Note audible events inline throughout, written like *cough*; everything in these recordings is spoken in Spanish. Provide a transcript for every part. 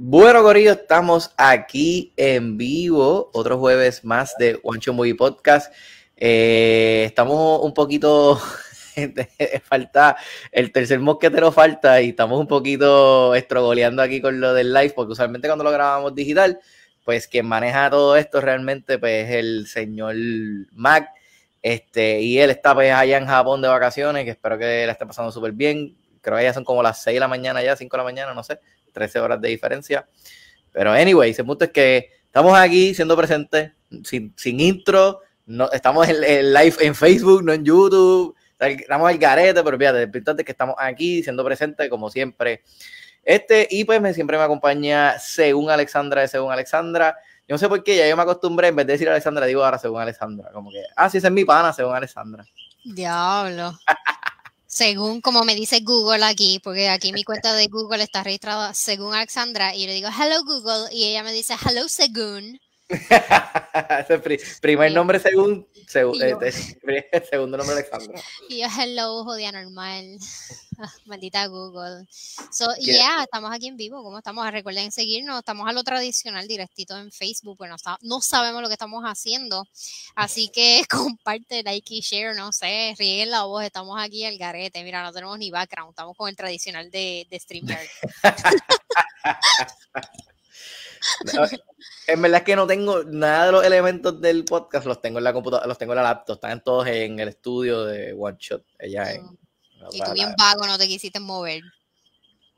Bueno, Corillo, estamos aquí en vivo, otro jueves más de Show Movie Podcast. Eh, estamos un poquito, *laughs* falta, el tercer mosquetero falta y estamos un poquito estrogoleando aquí con lo del live, porque usualmente cuando lo grabamos digital, pues quien maneja todo esto realmente pues, es el señor Mac. Este, y él está pues allá en Japón de vacaciones, que espero que le esté pasando súper bien. Creo que ya son como las 6 de la mañana, ya 5 de la mañana, no sé. 13 horas de diferencia. Pero anyway, el punto es que estamos aquí siendo presentes, sin, sin intro, no, estamos en, live en Facebook, no en YouTube, estamos al garete, pero fíjate, lo importante es que estamos aquí siendo presentes como siempre. Este, y pues me, siempre me acompaña según Alexandra Según Alexandra. Yo no sé por qué, ya yo me acostumbré, en vez de decir Alexandra, digo ahora según Alexandra. Como que, ah, sí, es mi pana, según Alexandra. Diablo. *laughs* según como me dice Google aquí, porque aquí mi cuenta de Google está registrada según Alexandra, y yo le digo hello Google, y ella me dice hello según. *laughs* primer nombre según, este, *laughs* segundo nombre Alexandra. Y yo hello, jodida normal. *laughs* Maldita Google. So, yeah, estamos aquí en vivo. ¿Cómo estamos? Recuerden seguirnos. Estamos a lo tradicional, directito en Facebook. Bueno, no sabemos lo que estamos haciendo. Así que comparte, like y share. No sé, rieguen la voz. Estamos aquí al garete. Mira, no tenemos ni background. Estamos con el tradicional de, de StreamYard. En verdad es que no tengo nada de los elementos del podcast, los tengo en la computadora, los tengo en la laptop, están todos en el estudio de One Shot, ella en, mm. Y tú bien vago, no te quisiste mover.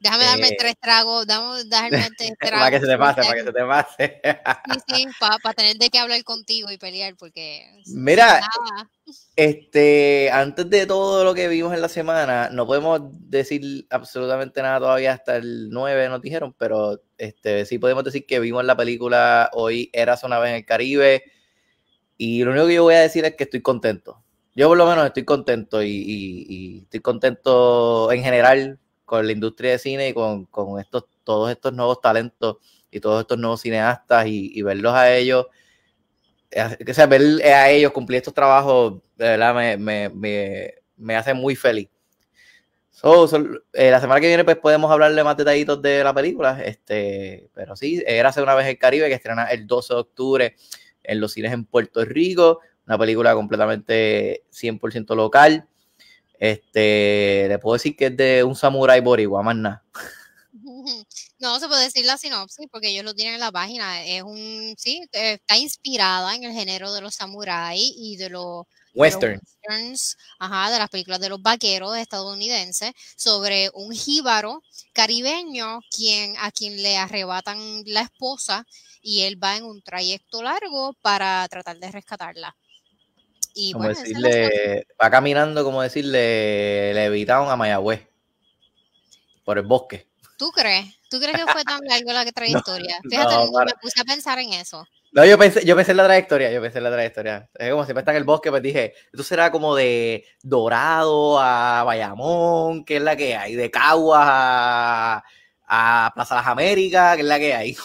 Déjame darme eh, tres tragos, déjame darme *laughs* tres tragos. *laughs* para que se te pase, para que se te pase. sí, sí, *laughs* para, tener de qué hablar contigo y pelear, porque... Mira, este, antes de todo lo que vimos en la semana, no podemos decir absolutamente nada todavía hasta el 9, nos dijeron, pero este, sí podemos decir que vimos la película hoy, Eras una vez en el Caribe, y lo único que yo voy a decir es que estoy contento yo por lo menos estoy contento y, estoy contento en general con la industria de cine y con, estos, todos estos nuevos talentos y todos estos nuevos cineastas y, verlos a ellos, o sea, ver a ellos cumplir estos trabajos, de verdad me, hace muy feliz. Eh, la semana que viene pues podemos hablarle más detallitos de la película, este, pero sí, era hace una vez el Caribe que estrena el 12 de octubre en los cines en Puerto Rico una película completamente 100% local. Este, le puedo decir que es de un samurái boricua, más nada. *laughs* No, se puede decir la sinopsis porque ellos lo tienen en la página. Es un, sí, está inspirada en el género de los samuráis y de los westerns, ajá, de las películas de los vaqueros estadounidenses, sobre un jíbaro caribeño quien, a quien le arrebatan la esposa y él va en un trayecto largo para tratar de rescatarla. Y como decirle, va caminando, como decirle, le evitaron a Mayagüez por el bosque. ¿Tú crees? ¿Tú crees que fue tan largo la *laughs* trayectoria? Fíjate, me puse a pensar en eso. No, yo pensé, yo pensé en la trayectoria, yo pensé en la trayectoria. Es como siempre está en el bosque, pues dije, esto será como de Dorado a Bayamón, que es la que hay, de Caguas a, a Plaza Las Américas, que es la que hay.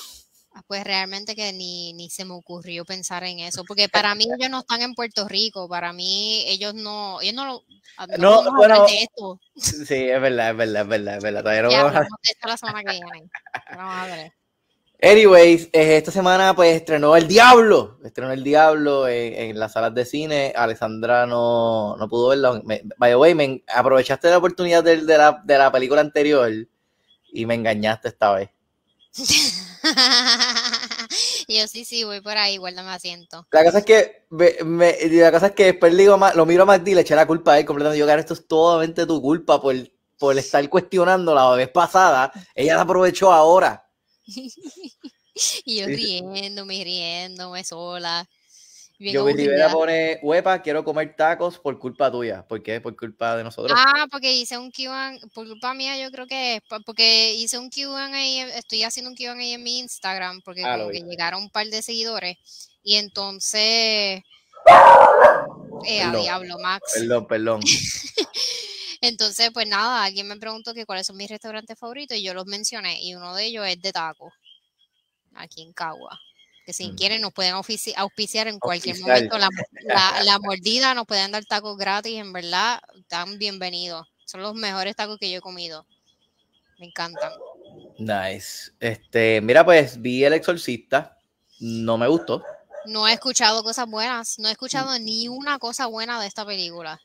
Ah, pues realmente que ni, ni se me ocurrió pensar en eso, porque *laughs* para mí ellos no están en Puerto Rico, para mí ellos no, ellos no, ah, no, no bueno, de esto. Sí, es verdad, es verdad, es verdad, es verdad. Todavía no ya, vamos a... *laughs* la semana que viene. Vamos. Anyways, eh, esta semana pues estrenó El Diablo, estrenó El Diablo en, en las salas de cine, Alessandra no, no pudo verlo, me, by the way, me, aprovechaste la oportunidad de, de, la, de la película anterior y me engañaste esta vez. *laughs* *laughs* yo sí, sí, voy por ahí, guárdame asiento. La cosa es que, me, la cosa es que después le digo, lo miro a Magdi y le eché la culpa a él completamente. Yo, que esto es totalmente tu culpa por, por estar cuestionando la vez pasada. Ella la aprovechó ahora. *laughs* y yo riéndome, riéndome sola. Yo Rivera pone, huepa, quiero comer tacos por culpa tuya. ¿Por qué? Por culpa de nosotros. Ah, porque hice un Q&A, por culpa mía yo creo que es, porque hice un Q&A, estoy haciendo un Q&A en mi Instagram, porque ah, llegaron un par de seguidores, y entonces... Eh, a diablo, Max. Perdón, perdón. *laughs* entonces, pues nada, alguien me preguntó que cuáles son mis restaurantes favoritos, y yo los mencioné, y uno de ellos es de tacos, aquí en Cagua que si mm. quieren nos pueden auspiciar en cualquier momento. La, *laughs* la, mordida nos pueden dar tacos gratis, en verdad, están bienvenidos. Son los mejores tacos que yo he comido. Me encantan. Nice. Este, mira, pues vi El Exorcista, no me gustó. No he escuchado cosas buenas, no he escuchado ni una cosa buena de esta película.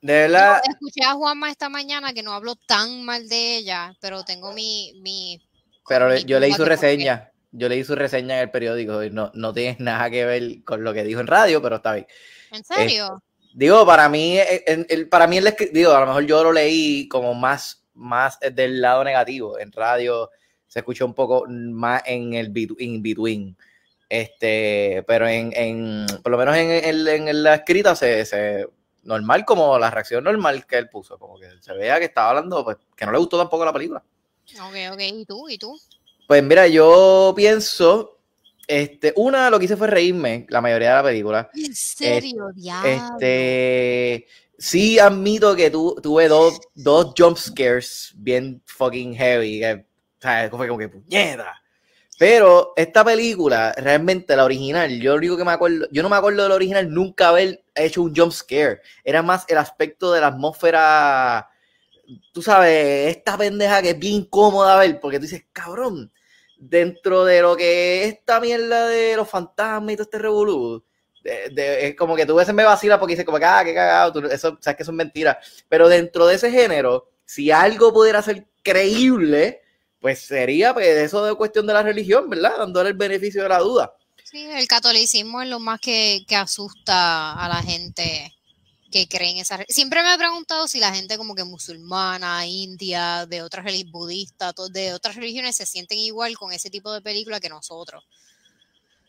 De verdad. escuché a Juanma esta mañana que no hablo tan mal de ella, pero tengo mi. mi pero yo leí su reseña. Yo leí su reseña en el periódico y no, no tiene nada que ver con lo que dijo en radio, pero está bien. ¿En serio? digo, para mí, el, para mí el, digo, a lo mejor yo lo leí como más, más del lado negativo. En radio se escuchó un poco más en el in between. Este, pero en, en por lo menos en, en la escrita se, se normal como la reacción normal que él puso, como que se vea que estaba hablando, pues que no le gustó tampoco la película. Ok, ok, ¿y tú? ¿Y tú? Pues mira, yo pienso, este, una lo que hice fue reírme la mayoría de la película. ¿En serio, Este, sí admito que tu, tuve dos, dos jump scares bien fucking heavy, o sea, fue como que puñeta. Pero esta película, realmente la original, yo lo único que me acuerdo, yo no me acuerdo de la original nunca haber hecho un jump scare. Era más el aspecto de la atmósfera, tú sabes, esta pendeja que es bien incómoda ver, porque tú dices, cabrón, dentro de lo que es esta mierda de los fantasmas y todo este revolú, es como que tú veces me vacila porque dices como que, ah, qué cagado, eso, sabes que son mentiras. Pero dentro de ese género, si algo pudiera ser creíble, pues sería pues, eso de cuestión de la religión, ¿verdad? Dándole el beneficio de la duda. Sí, el catolicismo es lo más que, asusta a la gente que cree en esa Siempre me he preguntado si la gente como que musulmana, india, de otras religiones budistas, de otras religiones se sienten igual con ese tipo de película que nosotros.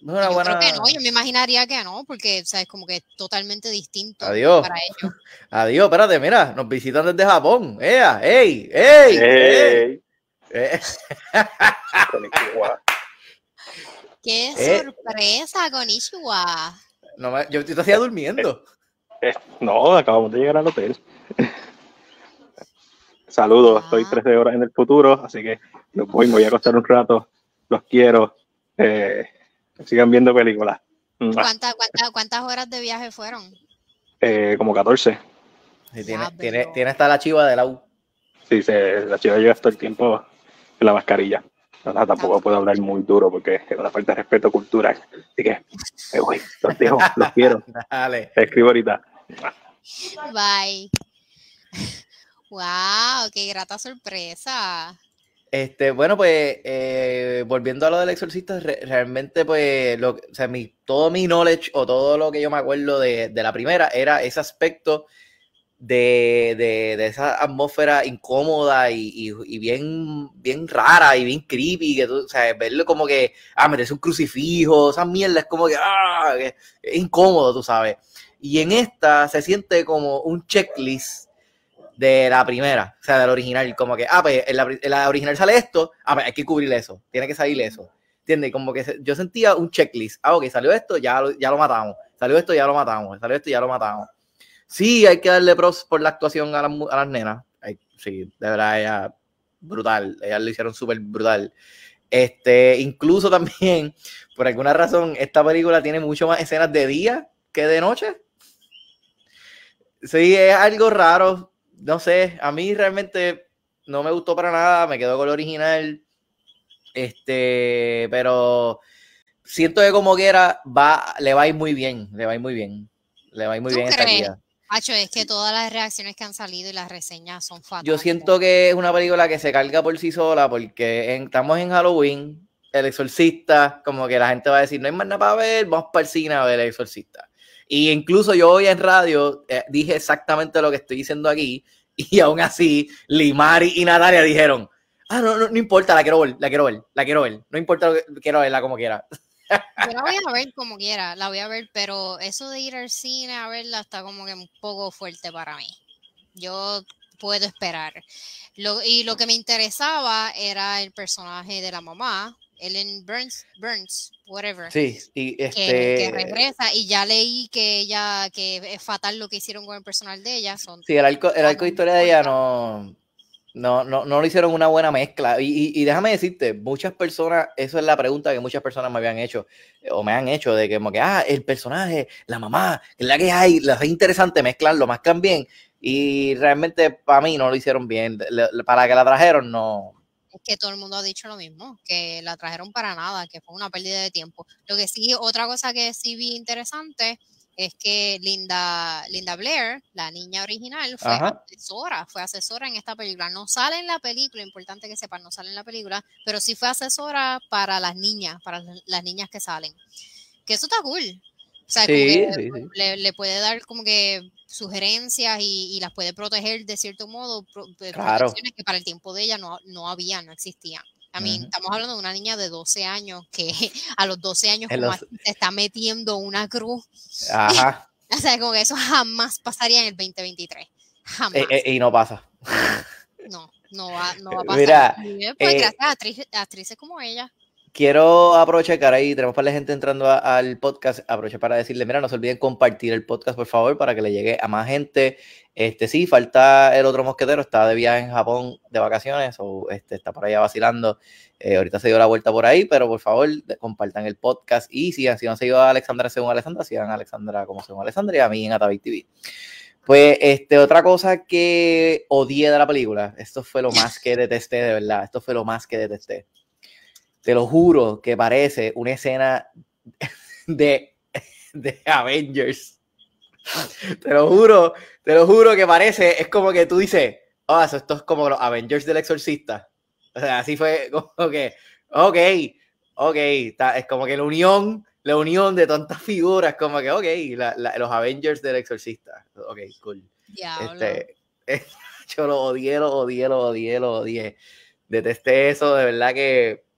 yo creo que no, yo me imaginaría que no, porque es como que es totalmente distinto Adiós. para ellos. *laughs* Adiós, espérate, mira, nos visitan desde Japón. ¡Ea! ¡Ey! ¡Ey! ¡Ey! *laughs* Eh. ¡Qué *laughs* eh. sorpresa, con No yo te hacía durmiendo. Eh, no, acabamos de llegar al hotel. *laughs* Saludos, estoy 13 horas en el futuro, así que los voy, me voy a acostar un rato. Los quiero. sigan viendo películas. ¿Cuántas, cuántas, horas de viaje fueron? como 14. tiene, tiene, tiene, hasta la chiva de la U. Sí, se, la chiva llega hasta el tiempo la mascarilla. tampoco puedo hablar muy duro porque es una falta de respeto cultural. Así que, me voy, los dejo, los quiero. *laughs* Dale. Te escribo ahorita. Bye. *laughs* Wow, qué grata sorpresa. Este, bueno, pues eh, volviendo a lo del exorcista, realmente, pues, lo, o sea, mi, todo mi knowledge o todo lo que yo me acuerdo de, de la primera era ese aspecto de, esa atmósfera incómoda y, bien, bien rara y bien creepy, que tú, o sea, verlo como que, ah, meterse un crucifijo, esa mierda es como que, ah, es incómodo, tú sabes. Y en esta se siente como un checklist de la primera, o sea, del original, como que, ah, pues en la, original sale esto, ah, pues hay que cubrir eso, tiene que salir eso, ¿entiendes? Como que yo sentía un checklist, ah, ok, salió esto, ya, ya lo matamos, salió esto, ya lo matamos, salió esto, ya lo matamos. Sí, hay que darle pros por la actuación a, las nenas. sí, de verdad, ella brutal. Ellas lo hicieron súper brutal. Este, incluso *laughs* también, por alguna razón, esta película tiene mucho más escenas de día que de noche. Sí, es algo raro. No sé, a mí realmente no me gustó para nada. Me quedo con el original. Este, pero siento que como quiera, va, le va a ir muy bien. Le va a ir muy bien. Le va a ir muy bien esta vida es que todas las reacciones que han salido y las reseñas son fatales. Yo siento que es una película que se carga por sí sola porque estamos en Halloween, El Exorcista, como que la gente va a decir, no hay más nada para ver, vamos para el cine a ver El Exorcista. Y incluso yo hoy en radio eh, dije exactamente lo que estoy diciendo aquí y aún así Limari y Natalia dijeron, ah, no, no, no importa, la quiero ver, la quiero ver, la quiero ver, no importa, lo que, quiero verla como quiera. Yo la voy a ver como quiera, la voy a ver, pero eso de ir al cine a verla está como que un poco fuerte para mí. Yo puedo esperar. y lo que me interesaba era el personaje de la mamá, Ellen Burns, Burns, whatever. Sí, y este... que, regresa y ya leí que ella, que es fatal lo que hicieron con el personal de ella. Son sí, el arco, el arco de historia de ella no, no, no, no lo hicieron una buena mezcla. Y, y, déjame decirte, muchas personas, eso es la pregunta que muchas personas me habían hecho, o me han hecho, de que como que, ah, el personaje, la mamá, es la que hay, la es interesante mezclarlo, mezclan bien. Y realmente para mí no lo hicieron bien. para que la trajeron, no, Es que todo el mundo ha dicho lo mismo, que la trajeron para nada, que fue una pérdida de tiempo. Lo que sí, otra cosa que sí vi interesante es que Linda, Linda Blair, la niña original, fue asesora, fue asesora en esta película. No sale en la película, importante que sepan, no sale en la película, pero sí fue asesora para las niñas, para las niñas que salen. Que eso está cool. O sea, Le, puede dar como que sugerencias y, las puede proteger de cierto modo, protecciones que para el tiempo de ella no, no había, no existían. A mí, estamos hablando de una niña de 12 años que *laughs* a los 12 años se está metiendo una cruz. Ajá. *laughs* o sea, como que eso jamás pasaría en el 2023. Jamás. Eh, eh, y no pasa. No, no va, no va a *laughs* pasar. Mira, pues, eh, gracias a actrices como ella quiero aprovechar ahí tenemos para la gente entrando al podcast, aprovecho para decirle, mira, no se olviden compartir el podcast, por favor, para que le llegue a más gente. Este sí, falta el otro mosquetero, está de viaje en Japón de vacaciones o este, está por allá vacilando. Eh, ahorita se dio la vuelta por ahí, pero por favor, compartan el podcast y sigan, si no seguido a Alexandra según Alexandra, sigan a Alexandra como según Alexandra y a mí en Atavik TV. Pues, este, otra cosa que odié de la película, esto fue lo más que detesté, de verdad, esto fue lo más que detesté te lo juro que parece una escena de, de Avengers. Te lo juro, te lo juro que parece, es como que tú dices, oh, esto es como los Avengers del Exorcista. O sea, así fue *laughs* como que, ok, ok, es como que la unión, la unión de tantas figuras, como que, ok, los Avengers del Exorcista. Ok, cool. Este, *laughs* yo lo odié, lo odié, lo odié, lo odié. Detesté eso, de verdad que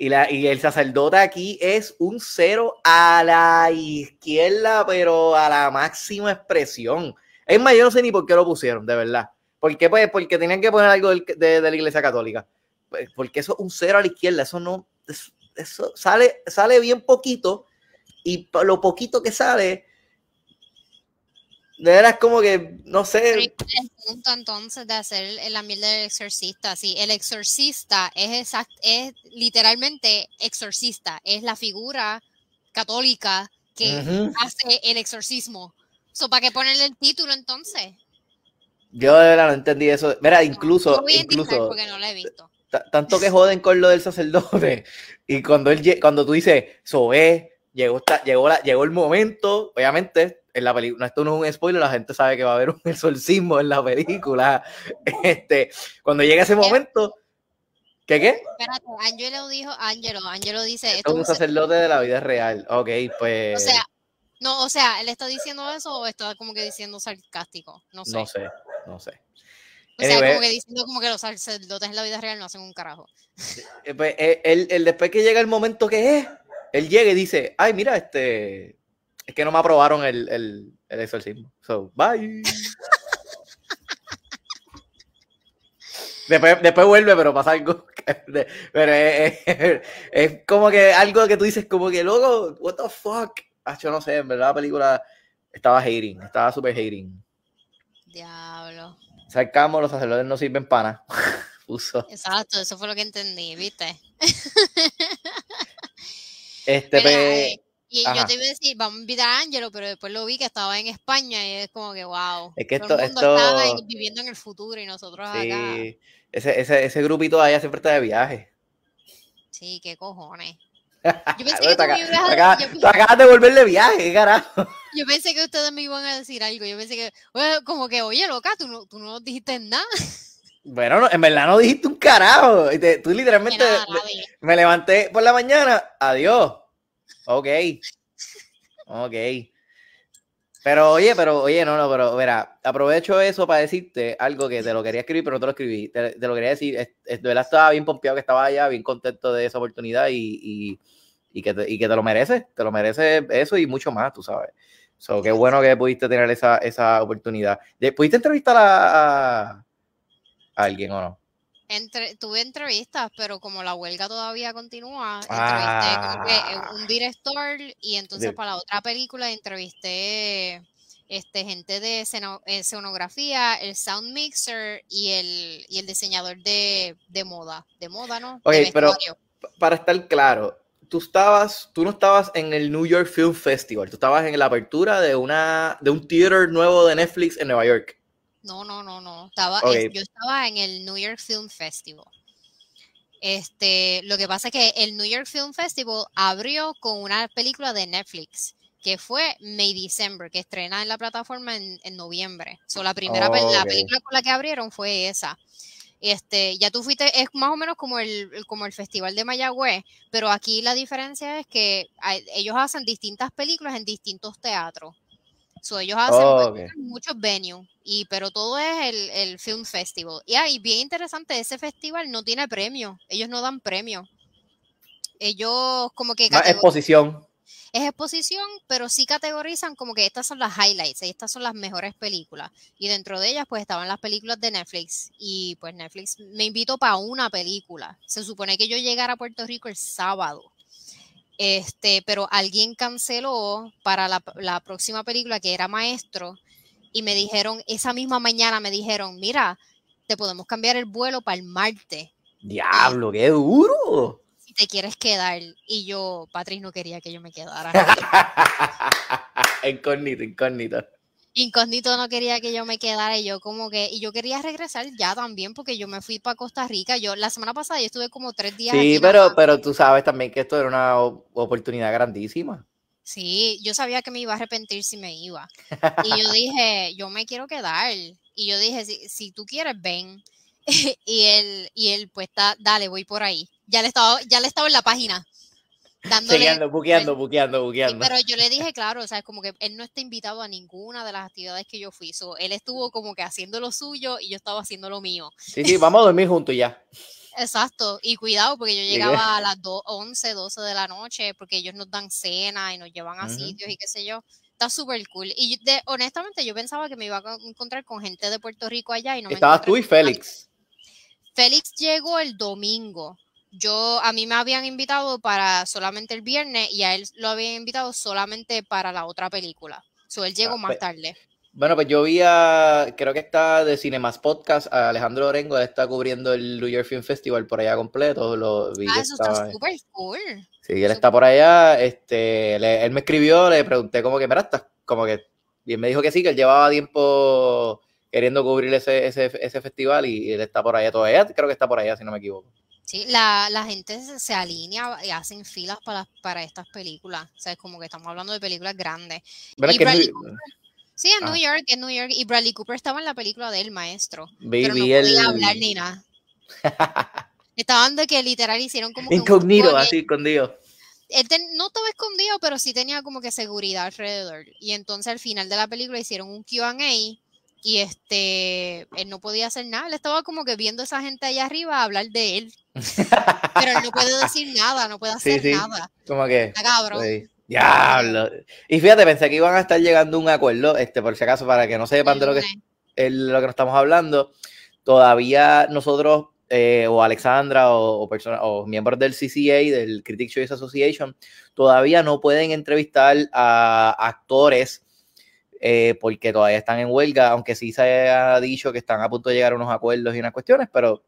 y, la, y el sacerdote aquí es un cero a la izquierda, pero a la máxima expresión. Es más, yo no sé ni por qué lo pusieron, de verdad. ¿Por qué? Pues porque tenían que poner algo de, la iglesia católica. Pues porque eso es un cero a la izquierda, eso no, eso, sale, sale bien poquito y lo poquito que sale de veras como que, no sé. El punto entonces de hacer la miel del exorcista, sí, el exorcista es exact, es literalmente exorcista, es la figura católica que hace el exorcismo. So, ¿Para qué ponerle el título entonces? Yo de verdad no entendí eso. Mira, incluso. incluso porque no lo he visto. Tanto que joden con lo del sacerdote. Y cuando él cuando tú dices, es, llegó, llegó, la, llegó el momento, obviamente, en la película, esto no es un spoiler, la gente sabe que va a haber un *laughs* exorcismo en la película. Este, cuando llega ese momento, ¿qué qué? Espérate, Angelo dijo, Angelo, Angelo dice. Esto es un sacerdote de la vida real. Ok, pues. O sea, no, o sea, ¿él está diciendo eso o está como que diciendo sarcástico? No sé. No sé, no sé. O sea, como que diciendo como que los sacerdotes en la vida real no hacen un carajo. Eh, pues, eh, él, después que llega el momento que es, él llega y dice, ay, mira, este, es que no me aprobaron el, el, el exorcismo. So, bye. después, después vuelve, pero pasa algo. pero es, como que algo que tú dices, como que luego, what the fuck. Ah, yo no sé, en verdad la película estaba hating, estaba super hating. Diablo. Sacamos, los sacerdotes no sirven para *laughs* Puso. Exacto, eso fue lo que entendí, ¿viste? este, pe... Y yo te iba a decir, vamos a invitar a Ángelo, pero después lo vi que estaba en España y es como que, wow. Es que esto, esto... estaba viviendo en el futuro y nosotros sí, acá. Ese, ese, ese grupito allá siempre está de viaje. Sí, qué cojones. Yo *laughs* pensé que tú me ibas a... Tú acabas de volverle viaje, carajo. *laughs* Yo pensé que ustedes me iban a decir algo. Yo pensé que, como que, oye, loca, tú no, tú no dijiste nada. *laughs* Bueno, en verdad no dijiste un carajo. Tú literalmente me levanté por la mañana, adiós Ok. Ok. Pero oye, pero oye, no, no, pero mira, aprovecho eso para decirte algo que te lo quería escribir, pero no te lo escribí. Te, lo quería decir, de verdad estaba bien pompeado que estaba allá, bien contento de esa oportunidad y, que, te, y que te lo mereces, te lo mereces eso y mucho más, tú sabes. So, qué bueno que pudiste tener esa, esa oportunidad. ¿Pudiste entrevistar a alguien o no? Entre, tuve entrevistas, pero como la huelga todavía continúa, entrevisté como que ah. un director y entonces para la otra película entrevisté este, gente de escenografía, el sound mixer y el, y el diseñador de, de moda, de moda, ¿no? Ok, pero para estar claro, tú estabas, tú no estabas en el New York Film Festival, tú estabas en la apertura de una, de un theater nuevo de Netflix en Nueva York. No, no, no, no. Estaba, yo estaba en el New York Film Festival. Este, lo que pasa es que el New York Film Festival abrió con una película de Netflix que fue May December, que estrena en la plataforma en, noviembre. So, la primera la película con la que abrieron fue esa. Este, ya tú fuiste, es más o menos como el, como el Festival de Mayagüez, pero aquí la diferencia es que ellos hacen distintas películas en distintos teatros. So, ellos hacen muchos venues, y, pero todo es el, el Film Festival. Y ahí, bien interesante, ese festival no tiene premio, ellos no dan premio. Ellos como que... exposición es exposición, pero sí categorizan como que estas son las highlights, estas son las mejores películas. Y dentro de ellas, pues estaban las películas de Netflix. Y pues Netflix me invitó para una película. Se supone que yo llegara a Puerto Rico el sábado. Este, pero alguien canceló para la, la próxima película que era Maestro. Y me dijeron, esa misma mañana me dijeron, mira, te podemos cambiar el vuelo para el martes. Diablo, qué duro te quieres quedar. Y yo, Patrick no quería que yo me quedara. *laughs* incógnito, incógnito. Incógnito no quería que yo me quedara y yo como que, y yo quería regresar ya también porque yo me fui para Costa Rica. Yo la semana pasada yo estuve como tres días. Sí, pero, pero tú sabes también que esto era una oportunidad grandísima. Sí, yo sabía que me iba a arrepentir si me iba. *laughs* Y yo dije, yo me quiero quedar. Y yo dije, si, si tú quieres, ven. *laughs* y él, y él, pues, está, dale, voy por ahí ya le estaba, ya le estaba en la página. Dándole, buqueando, buqueando, buqueando. pero yo le dije, claro, o sea, como que él no está invitado a ninguna de las actividades que yo fui. él estuvo como que haciendo lo suyo y yo estaba haciendo lo mío. Sí, sí, vamos a dormir juntos ya. *laughs* Exacto, y cuidado porque yo llegaba a las *laughs* 11, 12 de la noche porque ellos nos dan cena y nos llevan a sitios y qué sé yo. Está súper cool. Y honestamente yo pensaba que me iba a encontrar con gente de Puerto Rico allá y no Estabas tú y Félix. Félix llegó el domingo yo a mí me habían invitado para solamente el viernes y a él lo habían invitado solamente para la otra película. So, él llegó ah, más pues, tarde. Bueno, pues yo vi a, creo que está de Cinemas Podcast, a Alejandro Orengo, él está cubriendo el New York Film Festival por allá completo. Lo vi ah, eso está súper cool. Sí, él está por allá. Este, él me escribió, le pregunté como que, mira, está como que, y él me dijo que sí, que él llevaba tiempo queriendo cubrir ese, ese, ese festival y él está por allá todavía, creo que está por allá, si no me equivoco. Sí, la, la gente se, alinea y hacen filas para, para estas películas. O sea, es como que estamos hablando de películas grandes. sí, en New ah. York, en New York. Y Bradley Cooper estaba en la película del maestro. pero no podía hablar ni nada. *laughs* Estaban de que literal hicieron como. Incognito, así, escondido. Él no estaba escondido, pero sí tenía como que seguridad alrededor. Y entonces al final de la película hicieron un QA y este, él no podía hacer nada, él estaba como que viendo a esa gente allá arriba hablar de él. Pero él no puede decir nada, no puede hacer nada. Como que. cabrón. Diablo. Y fíjate, pensé que iban a estar llegando a un acuerdo, este, por si acaso, para que no sepan de lo que, el, lo que nos estamos hablando. Todavía nosotros, eh, o Alexandra, o, o, o miembros del CCA, del Critic Choice Association, todavía no pueden entrevistar a actores eh, porque todavía están en huelga, aunque sí se ha dicho que están a punto de llegar a unos acuerdos y unas cuestiones, pero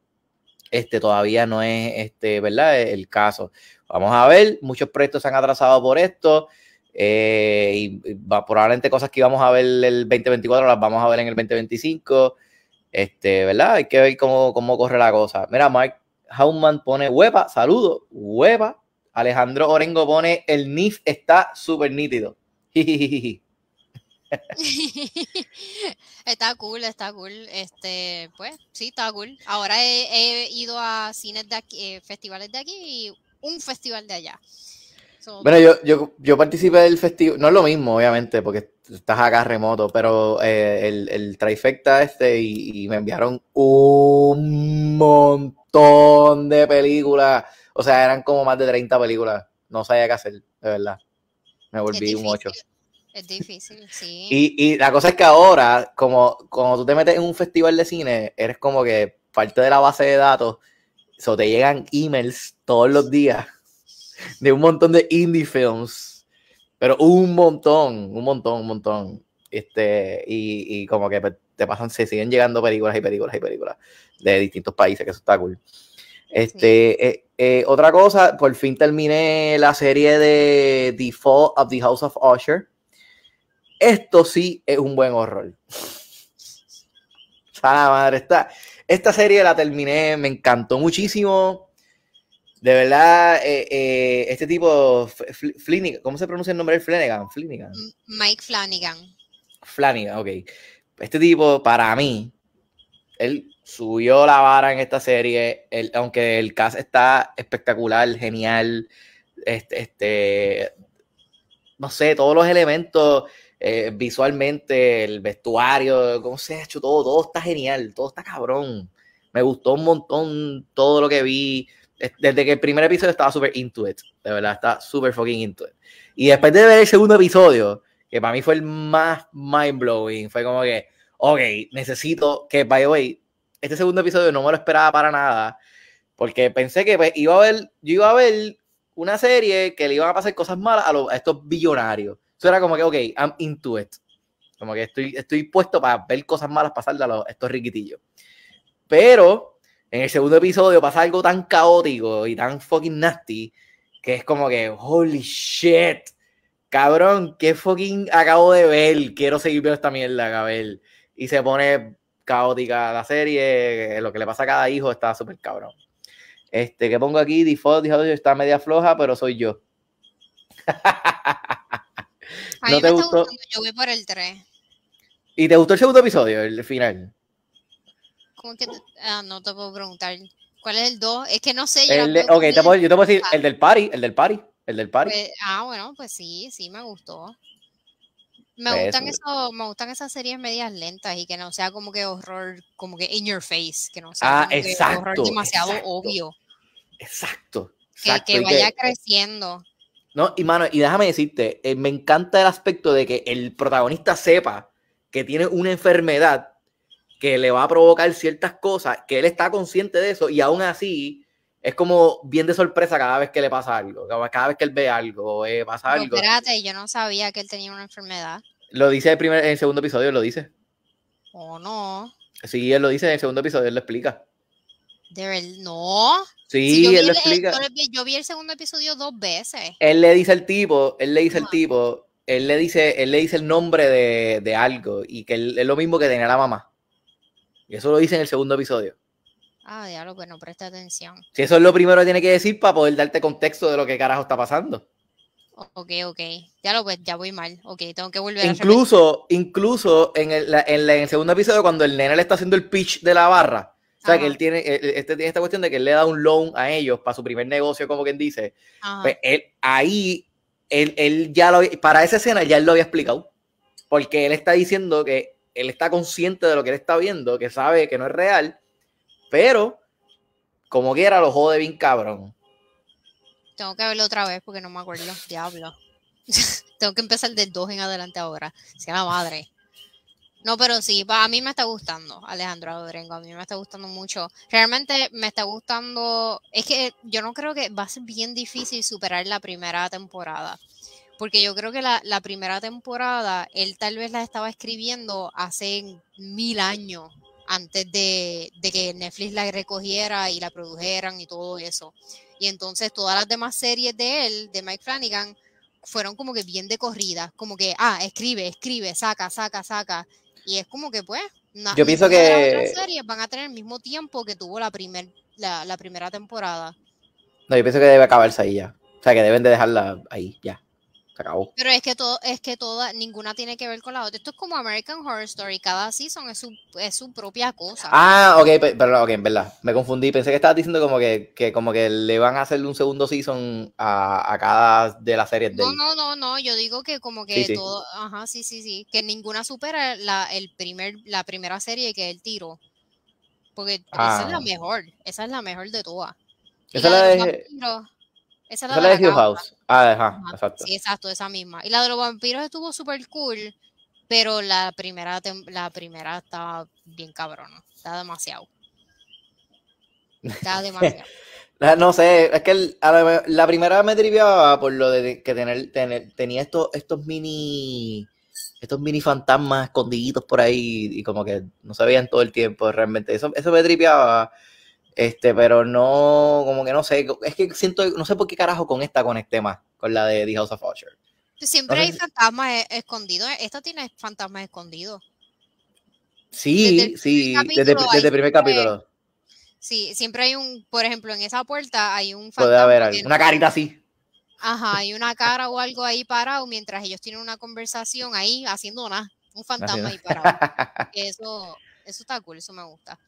este todavía no es este, ¿verdad? el caso. Vamos a ver, muchos proyectos se han atrasado por esto. Eh, y probablemente cosas que íbamos a ver el 2024 las vamos a ver en el 2025. Este, ¿verdad? Hay que ver cómo, cómo corre la cosa. Mira, Mike Hauman pone huepa, saludo, huepa. Alejandro Orengo pone el NIF está súper nítido. *laughs* está cool, está cool. Este, pues, sí, está cool. Ahora he, ido a cines de aquí, eh, festivales de aquí y un festival de allá. bueno, yo, yo, yo participé del festival, no es lo mismo, obviamente, porque estás acá remoto, pero eh, el, el, trifecta este y, me enviaron un montón de películas. O sea, eran como más de 30 películas. No sabía qué hacer, de verdad. Me volví un 8. Es difícil, sí. Y, la cosa es que ahora, como, como tú te metes en un festival de cine, eres como que parte de la base de datos, so te llegan emails todos los días de un montón de indie films, pero un montón, un montón, un montón. Este, y, como que pues, te pasan, se siguen llegando películas y películas y películas de distintos países, que eso está cool. Este, eh, eh, otra cosa, por fin terminé la serie de The Fall of the House of Usher. Esto sí es un buen horror. *laughs* madre, esta, esta serie la terminé, me encantó muchísimo. De verdad, eh, eh, este tipo, ¿cómo se pronuncia el nombre de Flanagan? Flanagan. Mike Flanagan. Flanagan, ok. Este tipo, para mí, él subió la vara en esta serie, aunque el cast está espectacular, genial, este, este no sé, todos los elementos eh, visualmente, el vestuario, cómo se ha hecho todo, todo está genial, todo está cabrón. Me gustó un montón todo lo que vi. Desde que el primer episodio estaba súper into it, de verdad, está súper fucking into it. Y después de ver el segundo episodio, que para mí fue el más mind blowing, fue como que, ok, necesito que, by the way, este segundo episodio no me lo esperaba para nada, porque pensé que pues, iba a ver, yo iba a ver una serie que le iban a pasar cosas malas a, estos billonarios. Eso era como que, ok, I'm into it. Como que estoy, estoy puesto para ver cosas malas pasarle a, estos riquitillos. Pero en el segundo episodio pasa algo tan caótico y tan fucking nasty que es como que, holy shit, cabrón, qué fucking acabo de ver. Quiero seguir viendo esta mierda, Gabel. Y se pone caótica la serie. Lo que le pasa a cada hijo está súper cabrón. Este, que pongo aquí, default, dijo, está media floja, pero soy yo. *laughs* ¿No te gustó? Yo voy por el 3. ¿Y te gustó el segundo episodio, el final? ¿Cómo que? Ah, no te puedo preguntar. ¿Cuál es el 2? Es que no sé. Yo el ok, te puedo, yo te puedo decir el del party, el del party, el del party. Pues, ah, bueno, pues sí, sí me gustó. Me pues gustan, eso, me gustan esas series medias lentas y que no sea como que horror, como que in your face, que no sea ah, exacto, horror demasiado obvio. Exacto. Que, vaya creciendo. No, y mano, y déjame decirte, eh, me encanta el aspecto de que el protagonista sepa que tiene una enfermedad que le va a provocar ciertas cosas, que él está consciente de eso y aún así es como bien de sorpresa cada vez que le pasa algo, cada vez que él ve algo, eh, pasa algo. Espérate, yo no sabía que él tenía una enfermedad. Lo dice el primer, en el segundo episodio, lo dice. ¿O no? Sí, él lo dice en el segundo episodio, él lo explica. ¿De No. Sí, él lo explica. yo, vi el segundo episodio dos veces. Él le dice al tipo, él le dice al tipo, él le dice, él le dice el nombre de, de algo y que es lo mismo que tenía la mamá. Y eso lo dice en el segundo episodio. Ah, diablo, pues no presta atención. Si eso es lo primero que tiene que decir para poder darte contexto de lo que carajo está pasando. Ok, ok. Ya lo pues, ya voy mal. Ok, tengo que volver incluso, a Incluso en el, en, el, segundo episodio, cuando el nene le está haciendo el pitch de la barra, o sea, que él tiene, este tiene esta cuestión de que él le da un loan a ellos para su primer negocio, como quien dice. Pues él, ahí, él, él ya lo para esa escena ya él lo había explicado. Porque él está diciendo que él está consciente de lo que él está viendo, que sabe que no es real, pero como quiera lo jode bien cabrón. Tengo que verlo otra vez porque no me acuerdo. Diablo. *laughs* Tengo que empezar del 2 en adelante ahora. Sea la madre. No, pero sí, a mí me está gustando Alejandro Adorengo, a mí me está gustando mucho. Realmente me está gustando, es que yo no creo que va a ser bien difícil superar la primera temporada, porque yo creo que la, la primera temporada él tal vez la estaba escribiendo hace mil años antes de, que Netflix la recogiera y la produjeran y todo eso. Y entonces todas las demás series de él, de Mike Flanagan, fueron como que bien de corrida, como que, ah, escribe, escribe, saca, saca, saca. Y es como que, pues, yo pienso que las series van a tener el mismo tiempo que tuvo la, primer, la, la primera temporada. No, yo pienso que debe acabarse ahí ya. O sea, que deben de dejarla ahí, ya. Pero es que todo, es que toda, ninguna tiene que ver con la otra. Esto es como American Horror Story, cada season es su, es su propia cosa. Ah, ok, pero ok, en verdad, me confundí. Pensé que estabas diciendo como que, que como que le van a hacer un segundo season a, a cada de las series de No, no, no, no, yo digo que como que todo, ajá, sí, sí, sí, que ninguna supera la, el primer, la primera serie que es el tiro. Porque esa es la ah. mejor, esa es la mejor de todas. Esa es la de... Esa es la, de, Hill House. Ah, ajá, exacto. Sí, exacto, esa misma. Y la de los vampiros estuvo súper cool, pero la primera, la primera estaba bien cabrona. Está demasiado. Está demasiado. *laughs* no sé, es que la, primera me triviaba por lo de que tener, tener, tenía estos, estos mini estos mini fantasmas escondiditos por ahí y como que no se veían todo el tiempo realmente. Eso, eso me tripeaba. Este, pero no, como que no sé, es que siento, no sé por qué carajo con esta conecté más, con la de The House of Usher. Siempre hay fantasmas e, escondidos, esta tiene fantasmas escondidos. Sí, sí, desde, el primer capítulo. Sí, siempre hay un, por ejemplo, en esa puerta hay un Puede haber una carita así. Ajá, hay una cara o algo ahí parado mientras ellos tienen una conversación ahí haciendo nada, un fantasma ahí *laughs* parado. Eso, eso está cool, eso me gusta.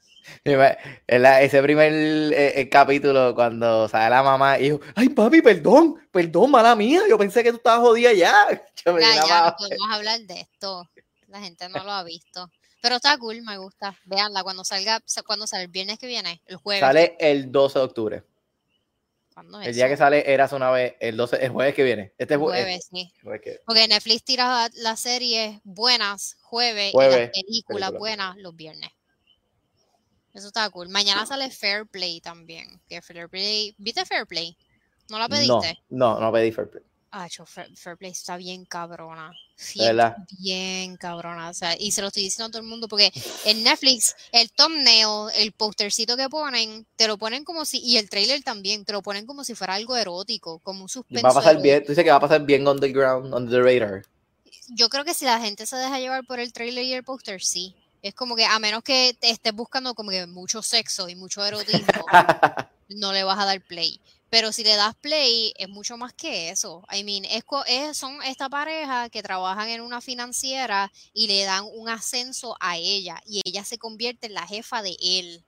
Ese primer eh, eh, capítulo, cuando sale la mamá y dijo, ay papi, perdón, perdón, mala mía, yo pensé que tú estabas jodida ya. *laughs* ya, ya no podemos hablar de esto. La gente no lo ha visto. Pero está cool, me gusta. Veanla cuando salga, cuando sale el viernes que viene, el jueves. Sale el 12 de octubre. el día que sale Eras una vez, el 12, el jueves que viene. Este jueves, sí. Porque Netflix tira las series buenas jueves, y las películas buenas los viernes. Eso está cool. Mañana sale Fair Play también. Que Fair Play. ¿Viste Fair Play? ¿No la pediste? No, no, no pedí Fair Play. Ah, Fair, Play está bien cabrona. bien cabrona. O sea, y se lo estoy diciendo a todo el mundo porque en Netflix, el thumbnail, el postercito que ponen, te lo ponen como si, y el trailer también, te lo ponen como si fuera algo erótico, como un suspenso. Va a pasar bien, tú dices que va a pasar bien on the ground, on the radar. Yo creo que si la gente se deja llevar por el trailer y el poster, sí. Es como que a menos que te estés buscando como que mucho sexo y mucho erotismo, *laughs* no le vas a dar play. Pero si le das play, es mucho más que eso. I mean, es, son esta pareja que trabajan en una financiera y le dan un ascenso a ella y ella se convierte en la jefa de él.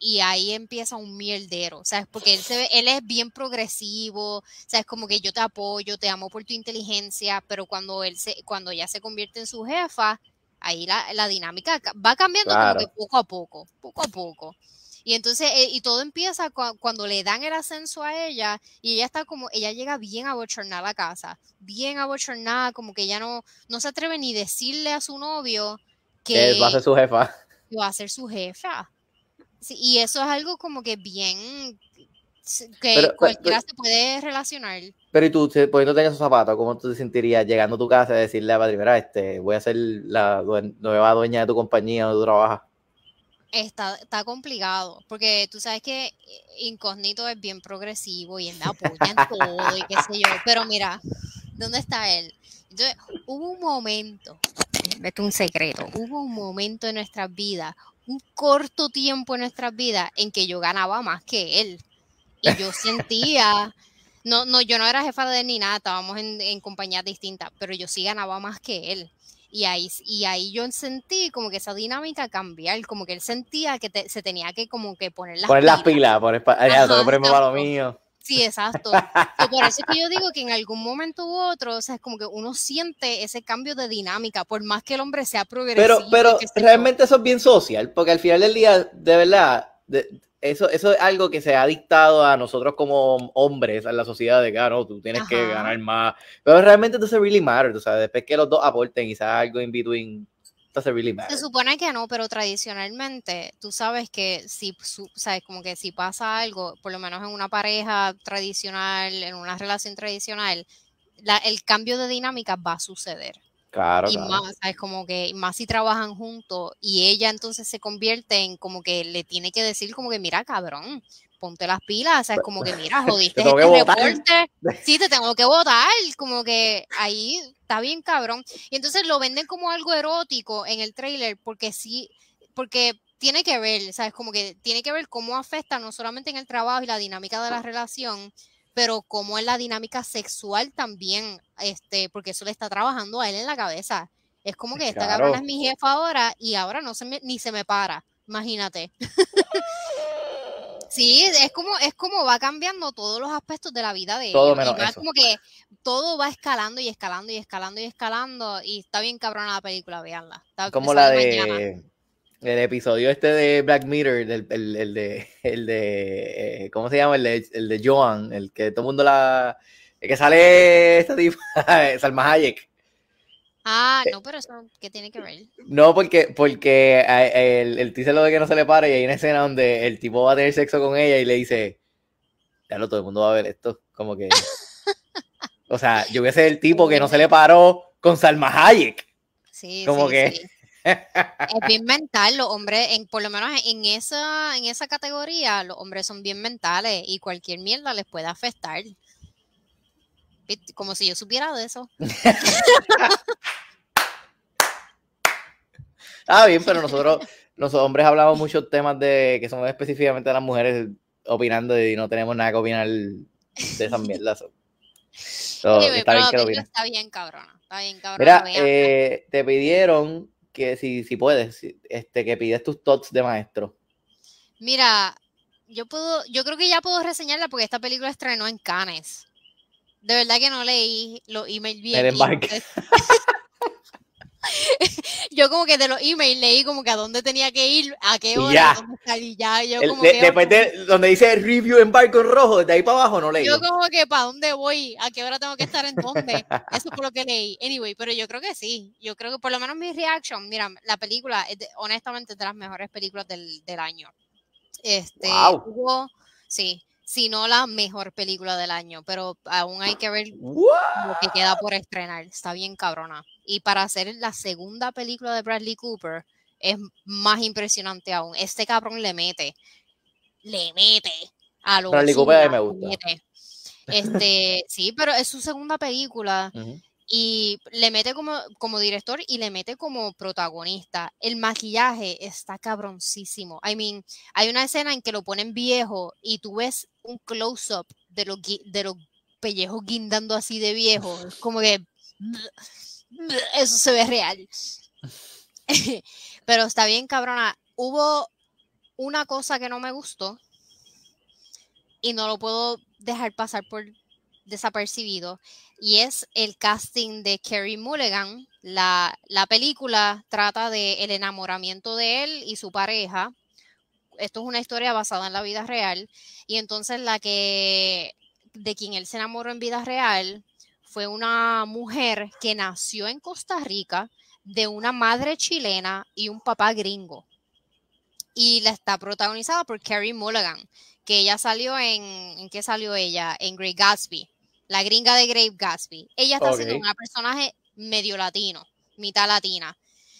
Y ahí empieza un mierdero, ¿sabes? Porque él, se ve, él es bien progresivo, ¿sabes? Como que yo te apoyo, te amo por tu inteligencia, pero cuando, él se, cuando ella se convierte en su jefa, ahí la, dinámica va cambiando como que poco a poco, poco a poco. Y entonces, eh, y todo empieza cuando le dan el ascenso a ella y ella está como, ella llega bien abochornada a la casa, bien abochornada, como que ella no, no se atreve ni decirle a su novio que, va a ser su jefa. va a ser su jefa. y eso es algo como que bien que cualquiera se puede relacionar. Pero y tú, poniéndote en esos zapatos, ¿cómo tú te sentirías llegando a tu casa y decirle a Padre, mira, este, voy a ser la nueva dueña de tu compañía donde tú trabajas? Está, está complicado, porque tú sabes que Incógnito es bien progresivo y él me apoya en todo y qué sé yo, pero mira, ¿dónde está él? Entonces, hubo un momento, es un secreto, hubo un momento en nuestras vidas, un corto tiempo en nuestras vidas en que yo ganaba más que él. Y yo sentía, no, no, yo no era jefa de él ni nada, estábamos en, en compañías distintas, pero yo sí ganaba más que él. Y ahí, y ahí yo sentí como que esa dinámica cambiar, como que él sentía que se tenía que como que poner las poner pilas. las pilas, poner, para lo mío. Sí, exacto. *laughs* por eso es que yo digo que en algún momento u otro, o sea, es como que uno siente ese cambio de dinámica, por más que el hombre sea progresivo. Pero, pero realmente eso es bien social, porque al final del día, de verdad, eso, eso es algo que se ha dictado a nosotros como hombres en la sociedad de que, ah, no, tú tienes que ganar más. Pero realmente se really matter, o sea, después que los dos aporten y sea algo in between, se really matter. Se supone que no, pero tradicionalmente tú sabes que si, sabes, como que si pasa algo, por lo menos en una pareja tradicional, en una relación tradicional, el cambio de dinámica va a suceder. Claro, y más, es como que más si trabajan juntos y ella entonces se convierte en como que le tiene que decir como que mira cabrón, ponte las pilas, o sea, es como que mira, *laughs* jodiste este reporte, *laughs* sí, te tengo que votar, como que ahí está bien cabrón. Y entonces lo venden como algo erótico en el trailer porque sí, porque tiene que ver, ¿sabes? Como que tiene que ver cómo afecta no solamente en el trabajo y la dinámica de la relación, pero como en la dinámica sexual también, este, porque eso le está trabajando a él en la cabeza. Es como que esta cabrona es mi jefa ahora y ahora no se me, ni se me para, imagínate. sí, es como, es como va cambiando todos los aspectos de la vida de todo Menos y como que todo va escalando y escalando y escalando y escalando y está bien cabrona la película, veanla. como la de el episodio este de Black Mirror, el, el, de, el de, eh, ¿cómo se llama? El de, el de Joan, el que todo el mundo la, el que sale esta tipo, *laughs* Salma Hayek. Ah, no, pero eso, ¿qué tiene que ver? No, porque, porque eh, el, el dice lo de que no se le para y hay una escena donde el tipo va a tener sexo con ella y le dice, ya no, todo el mundo va a ver esto, como que... *laughs* o sea, yo voy a ser el tipo que no se le paró con Salma Hayek. Sí, como que... Sí es bien *laughs* mental, los hombres, en, por lo menos en esa, en esa categoría, los hombres son bien mentales y cualquier mierda les puede afectar. Como si yo supiera de eso. *laughs* Ah, bien, pero nosotros, los hombres hablamos muchos temas de que son específicamente las mujeres opinando y no tenemos nada que opinar de esas mierdas. *laughs* está, bien que está bien cabrona. Está bien cabrona. Mira, eh, te pidieron que si, si puedes, este, que pides tus thoughts de maestro. Mira, yo puedo, yo creo que ya puedo reseñarla porque esta película estrenó en Cannes. De verdad que no leí los emails bien. *laughs* *laughs* yo como que de los emails leí como que a dónde tenía que ir, a qué hora, y ya, yo como que, después de donde dice review en barco rojo, de ahí para abajo no leí. Yo como que para dónde voy, a qué hora tengo que estar en dónde. Eso fue lo que leí. Anyway, pero yo creo que sí. Yo creo que por lo menos mi reaction, mira, la película es honestamente de las mejores películas del, del año. Este, wow. sí, si no la mejor película del año, pero aún hay que ver lo que queda por estrenar. Está bien cabrona. Y para hacer la segunda película de Bradley Cooper es más impresionante aún. Este cabrón le mete, le mete a lo Bradley Cooper me gusta. Este, sí, pero es su segunda película *laughs* y le mete como, como director y le mete como protagonista. El maquillaje está cabroncísimo. I mean, hay una escena en que lo ponen viejo y tú ves un close-up de los, de los pellejos guindando así de viejo. Como que *laughs* eso se ve real. *laughs* Pero está bien, cabrona. Hubo una cosa que no me gustó y no lo puedo dejar pasar por desapercibido y es el casting de Kerry Mulligan. La, la película trata del el enamoramiento de él y su pareja. Esto es una historia basada en la vida real y entonces la que de quien él se enamoró en vida real fue una mujer que nació en Costa Rica de una madre chilena y un papá gringo. Y la está protagonizada por Kerry Mulligan, que ella salió en, ¿en qué salió ella? En Great Gatsby la gringa de Grave Gatsby. Ella está siendo un personaje medio latino, mitad latina.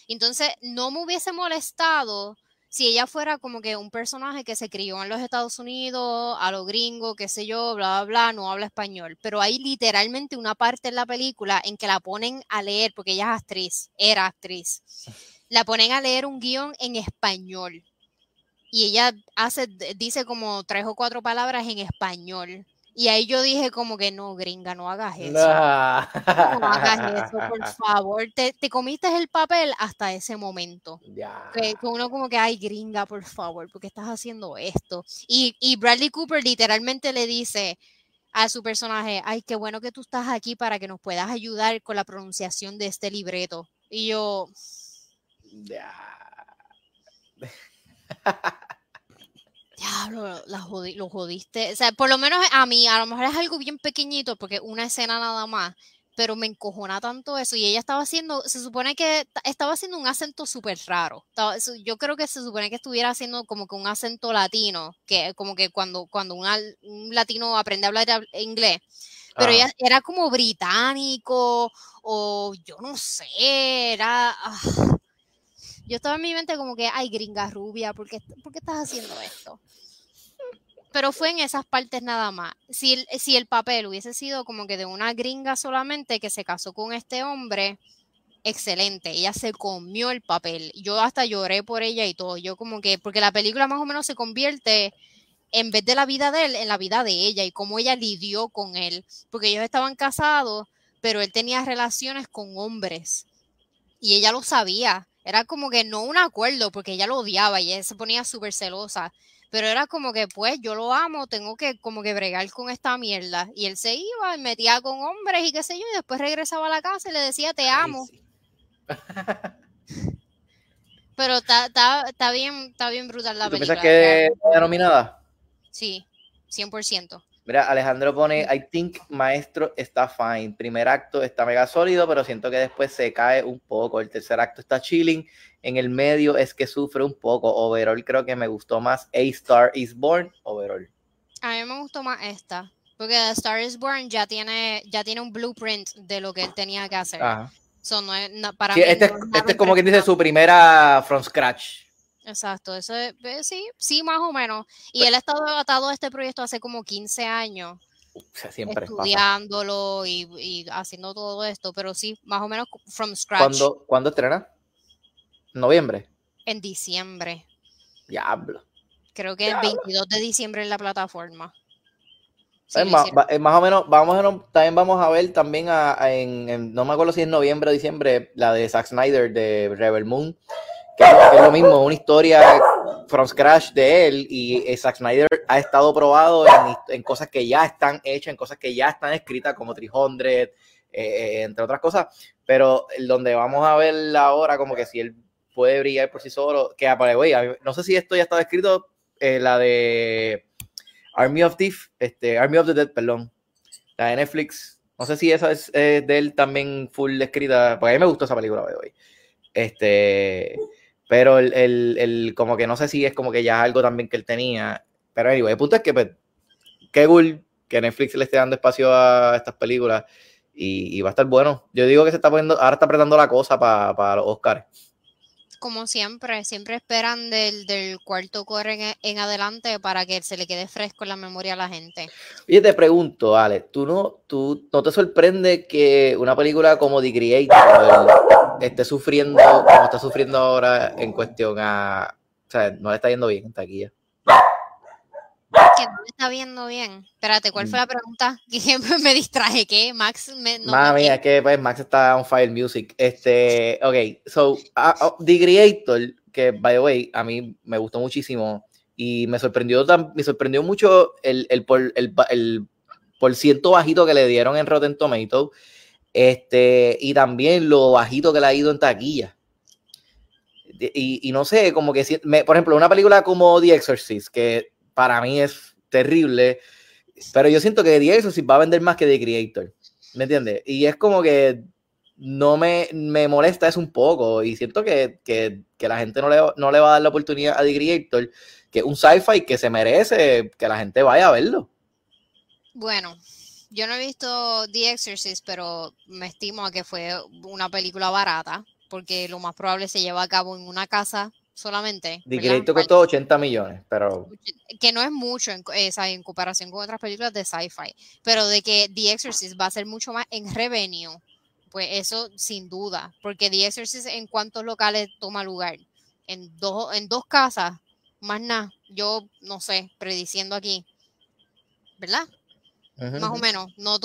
Entonces, no me hubiese molestado si ella fuera como que un personaje que se crió en los Estados Unidos, a lo gringo, qué sé yo, bla, bla, bla, no habla español. Pero hay literalmente una parte en la película en que la ponen a leer, porque ella es actriz, era actriz. La ponen a leer un guion en español. Y ella hace, dice como tres o cuatro palabras en español. Y ahí yo dije como que no, gringa, no hagas eso. No, hagas eso, por *laughs* favor. Te, comiste el papel hasta ese momento. Ya. Que, uno como que, ay, gringa, por favor, ¿por qué estás haciendo esto? Y, y Bradley Cooper literalmente le dice a su personaje, ay, qué bueno que tú estás aquí para que nos puedas ayudar con la pronunciación de este libreto. Y yo... Ya. *laughs* Diablo, lo jodiste. O sea, por lo menos a mí, a lo mejor es algo bien pequeñito, porque una escena nada más, pero me encojona tanto eso. Y ella estaba haciendo, se supone que estaba haciendo un acento súper raro. yo creo que se supone que estuviera haciendo como que un acento latino, que como que cuando, cuando un, latino aprende a hablar inglés. Pero ella era como británico, o yo no sé, era. Ah, yo estaba en mi mente como que, ay, gringa rubia, ¿por qué, estás haciendo esto? Pero fue en esas partes nada más. Si el, si el papel hubiese sido como que de una gringa solamente que se casó con este hombre, excelente. Ella se comió el papel. Yo hasta lloré por ella y todo. Yo como que, porque la película más o menos se convierte en vez de la vida de él, en la vida de ella y cómo ella lidió con él. Porque ellos estaban casados, pero él tenía relaciones con hombres. Y ella lo sabía. Era como que no un acuerdo, porque ella lo odiaba y ella se ponía súper celosa. Pero era como que, pues, yo lo amo, tengo que como que bregar con esta mierda. Y él se iba y metía con hombres y qué sé yo, y después regresaba a la casa y le decía, te amo. *laughs* Pero está, está, bien, está bien brutal la película. ¿Piensas que está nominada? Sí, 100%. Mira, Alejandro pone, I think Maestro está fine. Primer acto está mega sólido, pero siento que después se cae un poco. El tercer acto está chilling. En el medio es que sufre un poco. Overall creo que me gustó más A Star is Born. Overall. A mí me gustó más esta. Porque A Star is Born ya tiene, ya tiene un blueprint de lo que él tenía que hacer. para este, este es como quien dice su primera from scratch. Exacto, eso es, sí, sí, más o menos. Y pues él ha estado atado a este proyecto hace como 15 años. siempre estudiándolo y, haciendo todo esto, pero sí, más o menos from scratch. ¿Cuándo, ¿cuándo estrena? ¿Noviembre? En diciembre. Diablo. Creo que el 22 de diciembre en la plataforma. es, más, o menos, vamos a, también vamos a ver también en, no me acuerdo si es noviembre o diciembre, la de Zack Snyder de Rebel Moon, que es lo mismo, una historia from scratch de él y eh, Zack Snyder ha estado probado en, cosas que ya están hechas, en cosas que ya están escritas como 300, eh, eh, entre otras cosas, pero donde vamos a ver ahora como que si él puede brillar por sí solo, que güey, no sé si esto ya estaba escrito, la de Army of Thief, este, Army of the Dead, perdón, la de Netflix, no sé si esa es de él también full escrita, porque a mí me gustó esa película de hoy. Este, pero el, el, como que no sé si es como que ya algo también que él tenía. Pero anyway, el punto es que pues, qué cool que Netflix le esté dando espacio a estas películas y, va a estar bueno. Yo digo que se está poniendo, ahora está apretando la cosa para los Oscars como siempre, siempre esperan del, del cuarto core en, adelante para que se le quede fresco en la memoria a la gente. Y te pregunto, Ale, ¿tú no, tú, ¿no te sorprende que una película como The Creator esté sufriendo como está sufriendo ahora en cuestión a... O sea, no le está yendo bien en taquilla? que no está viendo bien. Espérate, ¿cuál fue la mm. pregunta? *laughs* Que me distraje, ¿qué? Max me. No Mami, que pues, Max está on fire music. Este, ok, so, uh, The Creator, que by the way, a mí me gustó muchísimo y me sorprendió, me sorprendió mucho el, el, por, el, el por ciento bajito que le dieron en Rotten Tomatoes. Este, y también lo bajito que le ha ido en taquilla. Y, y no sé, como que, por ejemplo, una película como The Exorcist, que para mí es terrible. Pero yo siento que The Exorcist va a vender más que The Creator. ¿Me entiendes? Y es como que no me, me molesta eso un poco. Y siento que, que, que la gente no le, no le, va a dar la oportunidad a The Creator, que es un sci-fi que se merece que la gente vaya a verlo. Bueno, yo no he visto The Exorcist, pero me estimo a que fue una película barata, porque lo más probable se lleva a cabo en una casa solamente. De crédito costó 80 millones, pero... Que no es mucho en, en comparación con otras películas de sci-fi, pero de que The Exorcist va a ser mucho más en revenue, pues eso sin duda, porque The Exorcist en cuántos locales toma lugar, en dos, en dos casas, más nada, yo no sé, prediciendo aquí, ¿verdad? Más o menos. No,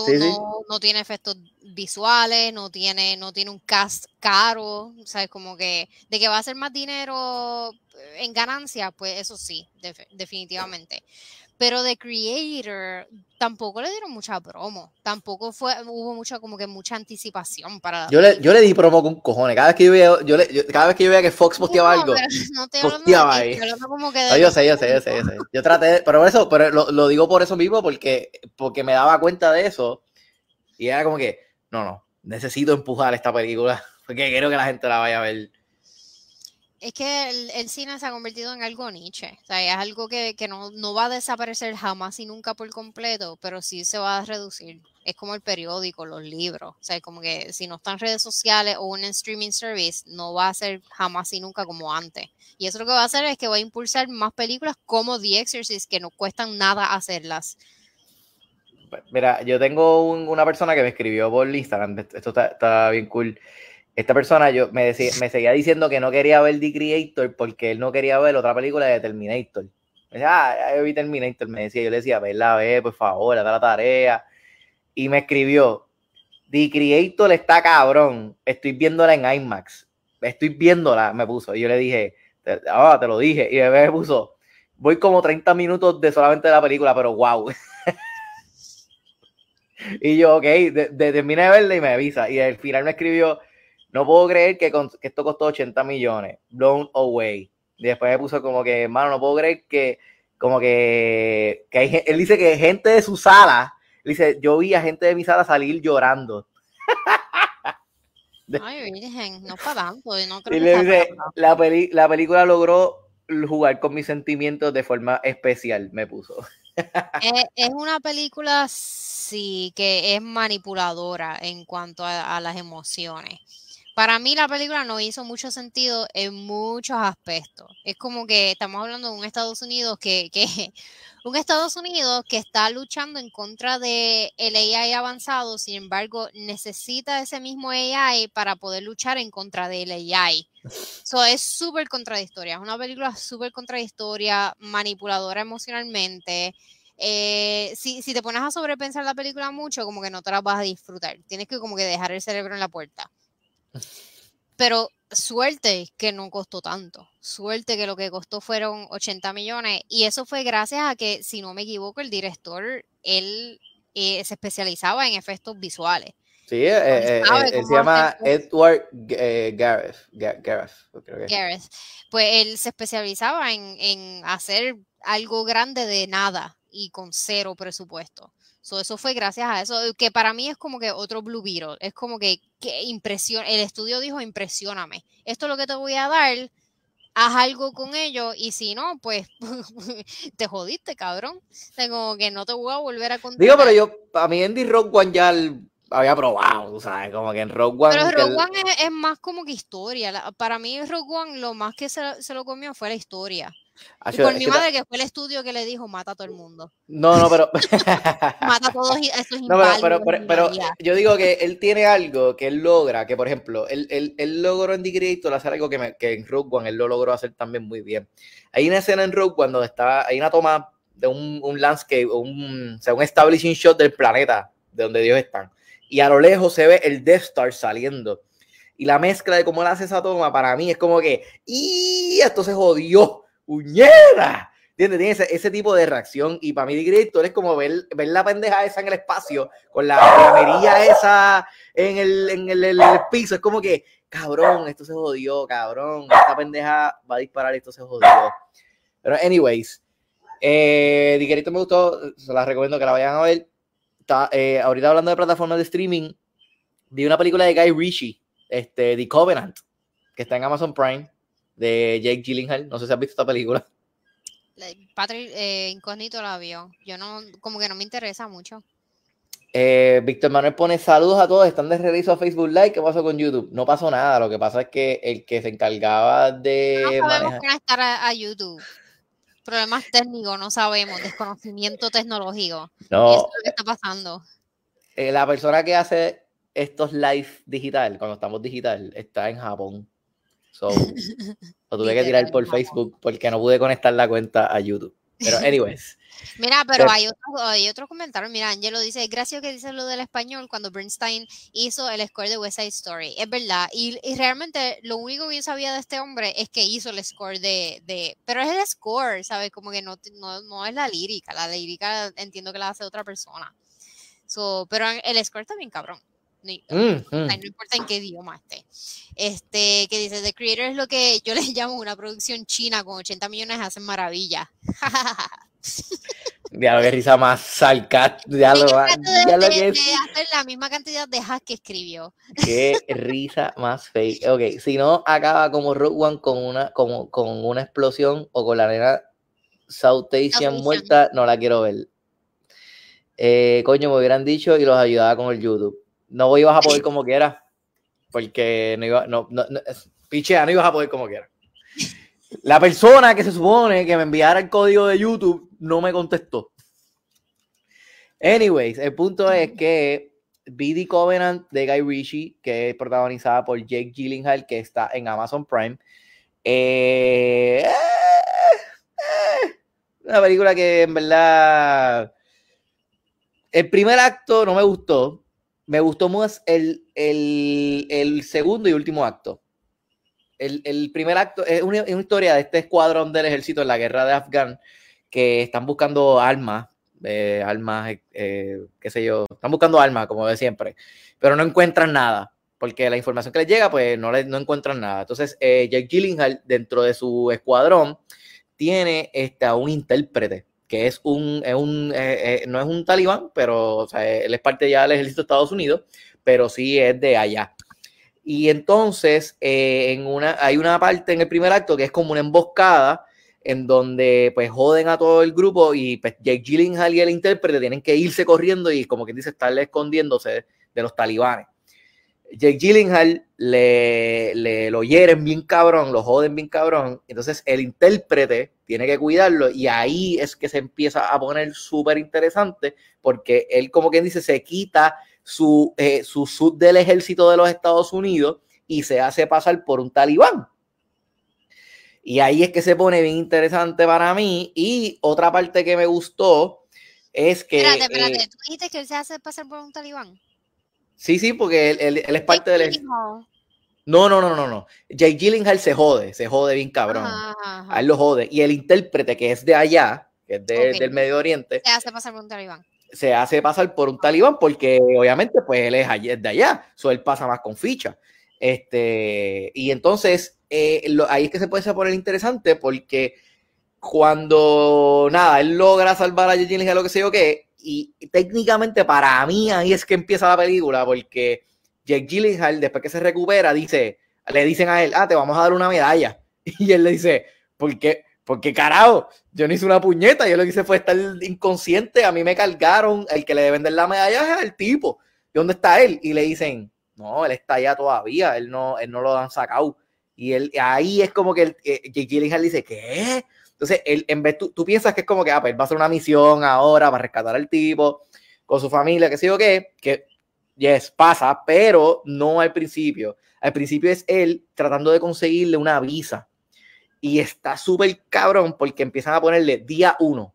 no, tiene efectos visuales, no tiene, no tiene un cast caro, ¿sabes? Como que de que va a ser más dinero en ganancia, pues eso sí, definitivamente. Pero The Creator tampoco le dieron mucha promo. Tampoco fue, hubo mucha, como que mucha anticipación para. Yo le, yo le di promo con cojones. Cada vez que yo veía, yo le, cada vez que yo veía que Fox posteaba algo, *laughs* no te posteaba ahí. yo sé, yo sé, yo sé, yo sé. Yo traté, pero eso, pero lo, lo, digo por eso mismo, porque, porque me daba cuenta de eso. Y era como que, no, no, necesito empujar esta película, *laughs* porque quiero que la gente la vaya a ver es que el, cine se ha convertido en algo niche. O sea, es algo que, no, va a desaparecer jamás y nunca por completo, pero sí se va a reducir. Es como el periódico, los libros. O sea, como que si no están redes sociales o en streaming service, no va a ser jamás y nunca como antes. Y eso lo que va a hacer es que va a impulsar más películas como The Exorcist, que no cuestan nada hacerlas. Mira, yo tengo una persona que me escribió por Instagram, esto está bien cool esta persona yo me, decía, me seguía diciendo que no quería ver The Creator porque él no quería ver otra película de Terminator. Me ah, yo vi Terminator, me decía, yo le decía, verla, ve, por favor, haz la tarea. Y me escribió, The Creator está cabrón, estoy viéndola en IMAX, estoy viéndola, me puso. Y yo le dije, ah, te lo dije. Y me puso, voy como 30 minutos de solamente la película, pero wow. *laughs* y yo, ok, de, terminé de verla y me avisa. Y al final me escribió, no puedo creer que, esto costó 80 millones, blown away. Y después me puso como que, hermano, no puedo creer que, como que, que hay, él dice que gente de su sala, dice, yo vi a gente de mi sala salir llorando. *laughs* Ay, virgen, no para tanto. No creo y le dice, la, la película logró jugar con mis sentimientos de forma especial, me puso. *laughs* es, una película, sí, que es manipuladora en cuanto a las emociones para mí la película no hizo mucho sentido en muchos aspectos. Es como que estamos hablando de un Estados Unidos que, que *laughs* un Estados Unidos que está luchando en contra de el AI avanzado, sin embargo, necesita ese mismo AI para poder luchar en contra del AI. Eso es súper contradictoria, es una película súper contradictoria, manipuladora emocionalmente. Eh, si, si te pones a sobrepensar la película mucho, como que no te la vas a disfrutar. Tienes que como que dejar el cerebro en la puerta. Pero suerte que no costó tanto. Suerte que lo que costó fueron 80 millones. Y eso fue gracias a que, si no me equivoco, el director, él eh, se especializaba en efectos visuales. Sí, eh, eh, se llama Edward Gareth. Gareth, Pues él se especializaba en, en hacer algo grande de nada y con cero presupuesto eso fue gracias a eso, que para mí es como que otro Blue Beetle. Es como que, que impresión, el estudio dijo, impresioname. Esto es lo que te voy a dar, haz algo con ello y si no, pues *laughs* te jodiste, cabrón. O como que no te voy a volver a contar. Digo, pero yo, a mí Andy Rock One ya había probado, ¿sabes? Como que en Rogue One. Pero Rogue One es, más como que historia. para mí Rogue One lo más que se, se lo comió fue la historia. Y por mi madre, que fue el estudio que le dijo, mata a todo el mundo. No, no, pero... *laughs* mata a todos esos no, pero, pero, pero, yo digo que él tiene algo que él logra, que por ejemplo, él, él, él logró en The Creator hacer algo que, que en Rogue One él lo logró hacer también muy bien. Hay una escena en Rogue One donde está, hay una toma de un, un landscape, un, o sea, un establishing shot del planeta de donde Dios están. Y a lo lejos se ve el Death Star saliendo. Y la mezcla de cómo él hace esa toma, para mí es como que, ¡y esto se jodió! ¡Uñera! ¿Entiendes? Tiene ese, ese, tipo de reacción. Y para mí, director es como ver, ver la pendeja esa en el espacio, con la camerilla esa en, el, en el, el, piso. Es como que, cabrón, esto se jodió, cabrón. Esta pendeja va a disparar, esto se jodió. Pero, anyways, eh, me gustó, se las recomiendo que la vayan a ver. Eh, ahorita hablando de plataformas de streaming, vi una película de Guy Ritchie, este, The Covenant, que está en Amazon Prime de Jake Gyllenhaal. No sé si has visto esta película. *laughs* Patrick eh, Incógnito la vio. Yo no, como que no me interesa mucho. Eh, Víctor Manuel pone saludos a todos, están de regreso a Facebook Live. ¿Qué pasó con YouTube? No pasó nada, lo que pasa es que el que se encargaba de. No sabemos conectar a, YouTube. Problemas técnicos, no sabemos, desconocimiento tecnológico. No. Eso es lo que está pasando. Eh, la persona que hace estos live digital, cuando estamos digital, está en Japón. So, *laughs* lo tuve que tirar por Facebook porque no pude conectar la cuenta a YouTube. Pero, *laughs* anyways. Mira, pero hay otro, hay otro comentario. Mira, Angelo dice: Gracias que dice lo del español cuando Bernstein hizo el score de West Side Story. Es verdad. Y, y, realmente lo único que yo sabía de este hombre es que hizo el score de. de pero es el score, ¿sabes? Como que no, no, no es la lírica. La lírica entiendo que la hace otra persona. So, pero el score está bien cabrón. Mm, mm. No, importa en qué idioma esté. Este, que dice, The Creator es lo que yo *laughs* les llamo una producción china con 80 millones hacen maravilla. Ya lo risa más *laughs* sarcástica. Ya lo, que es. hacer la misma cantidad de hacks que escribió. Qué risa más fake. Ok, si no acaba como Rogue One con una, como, con una explosión o con la nena South Asian muerta, no la quiero ver. Eh, coño, me hubieran dicho y los ayudaba con el YouTube no ibas a poder como quieras, porque no iba, no, no, no, pichea, no ibas a poder como quieras. La persona que se supone que me enviara el código de YouTube no me contestó. Anyways, el punto es que BD Covenant de Guy Ritchie, que es protagonizada por Jake Gyllenhaal, que está en Amazon Prime. Eh, eh, una película que en verdad el primer acto no me gustó me gustó más el, segundo y último acto. El, primer acto es una, historia de este escuadrón del ejército en la guerra de Afgan que están buscando armas, eh, armas, eh, qué sé yo, están buscando armas como de siempre, pero no encuentran nada, porque la información que les llega, pues no, les, no encuentran nada. Entonces, eh, Jake dentro de su escuadrón, tiene este, un intérprete que es un, un eh, eh, no es un talibán, pero él es parte ya del ejército de Estados Unidos, pero sí es de allá. Y entonces, eh, en una, hay una parte en el primer acto que es como una emboscada, en donde pues joden a todo el grupo y pues, Jake Gyllenhaal y el intérprete tienen que irse corriendo y como que dice, estarle escondiéndose de los talibanes. Jake Gyllenhaal le, le, lo hieren bien cabrón, lo joden bien cabrón. Entonces el intérprete tiene que cuidarlo y ahí es que se empieza a poner súper interesante porque él, como quien dice, se quita su, eh, su sud del ejército de los Estados Unidos y se hace pasar por un talibán. Y ahí es que se pone bien interesante para mí. Y otra parte que me gustó es que. Espérate, espérate. Eh, ¿Tú dijiste que él se hace pasar por un talibán? Sí, sí, porque él, es parte del. No, no, no, no, no. Jay Gyllenhaal se jode, se jode bien cabrón. A él lo jode. Y el intérprete que es de allá, que es del Medio Oriente. Se hace pasar por un talibán. Se hace pasar por un talibán porque obviamente pues él es de allá. So él pasa más con ficha. Este, y entonces eh, ahí es que se puede poner interesante porque cuando nada, él logra salvar a Jay Gyllenhaal, lo que sé yo qué, y técnicamente para mí ahí es que empieza la película, porque Jake Gyllenhaal, después que se recupera, dice, le dicen a él, ah, te vamos a dar una medalla. *laughs* Y él le dice, ¿por qué? Porque carajo, yo no hice una puñeta, yo lo que hice fue estar inconsciente, a mí me cargaron, el que le deben dar la medalla es el tipo. ¿Y dónde está él? Y le dicen, no, él está allá todavía, él no, él no lo han sacado. Y él, ahí es como que eh, Jake Gyllenhaal dice, ¿qué? Entonces, él, en vez, tú, tú piensas que es como que ah, pues, va a hacer una misión ahora para rescatar al tipo con su familia, que sé yo qué, que yes, pasa, pero no al principio. Al principio es él tratando de conseguirle una visa. Y está súper cabrón porque empiezan a ponerle día uno.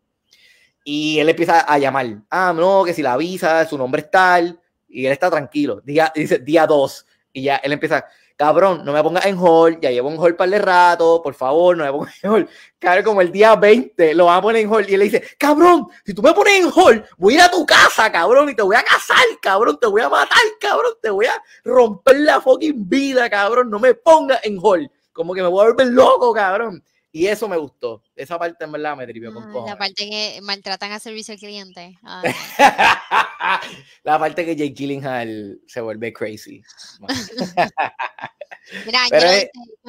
Y él empieza a llamar. Ah, no, que si la visa, su nombre es tal. Y él está tranquilo. Día, dice día dos. Y ya él empieza, cabrón, no me pongas en hold, ya llevo un hold para el rato, por favor, no me pongas en hold. Cabrón, como el día 20 lo van a poner en hold y él le dice, cabrón, si tú me pones en hold, voy a ir a tu casa, cabrón, y te voy a casar, cabrón, te voy a matar, cabrón, te voy a romper la fucking vida, cabrón, no me pongas en hold. Como que me voy a volver loco, cabrón. Y eso me gustó. Esa parte en verdad me trivió con La parte que maltratan a servicio al cliente. *laughs* la parte que Jake Gyllenhaal se vuelve crazy. *laughs* Mira, yo,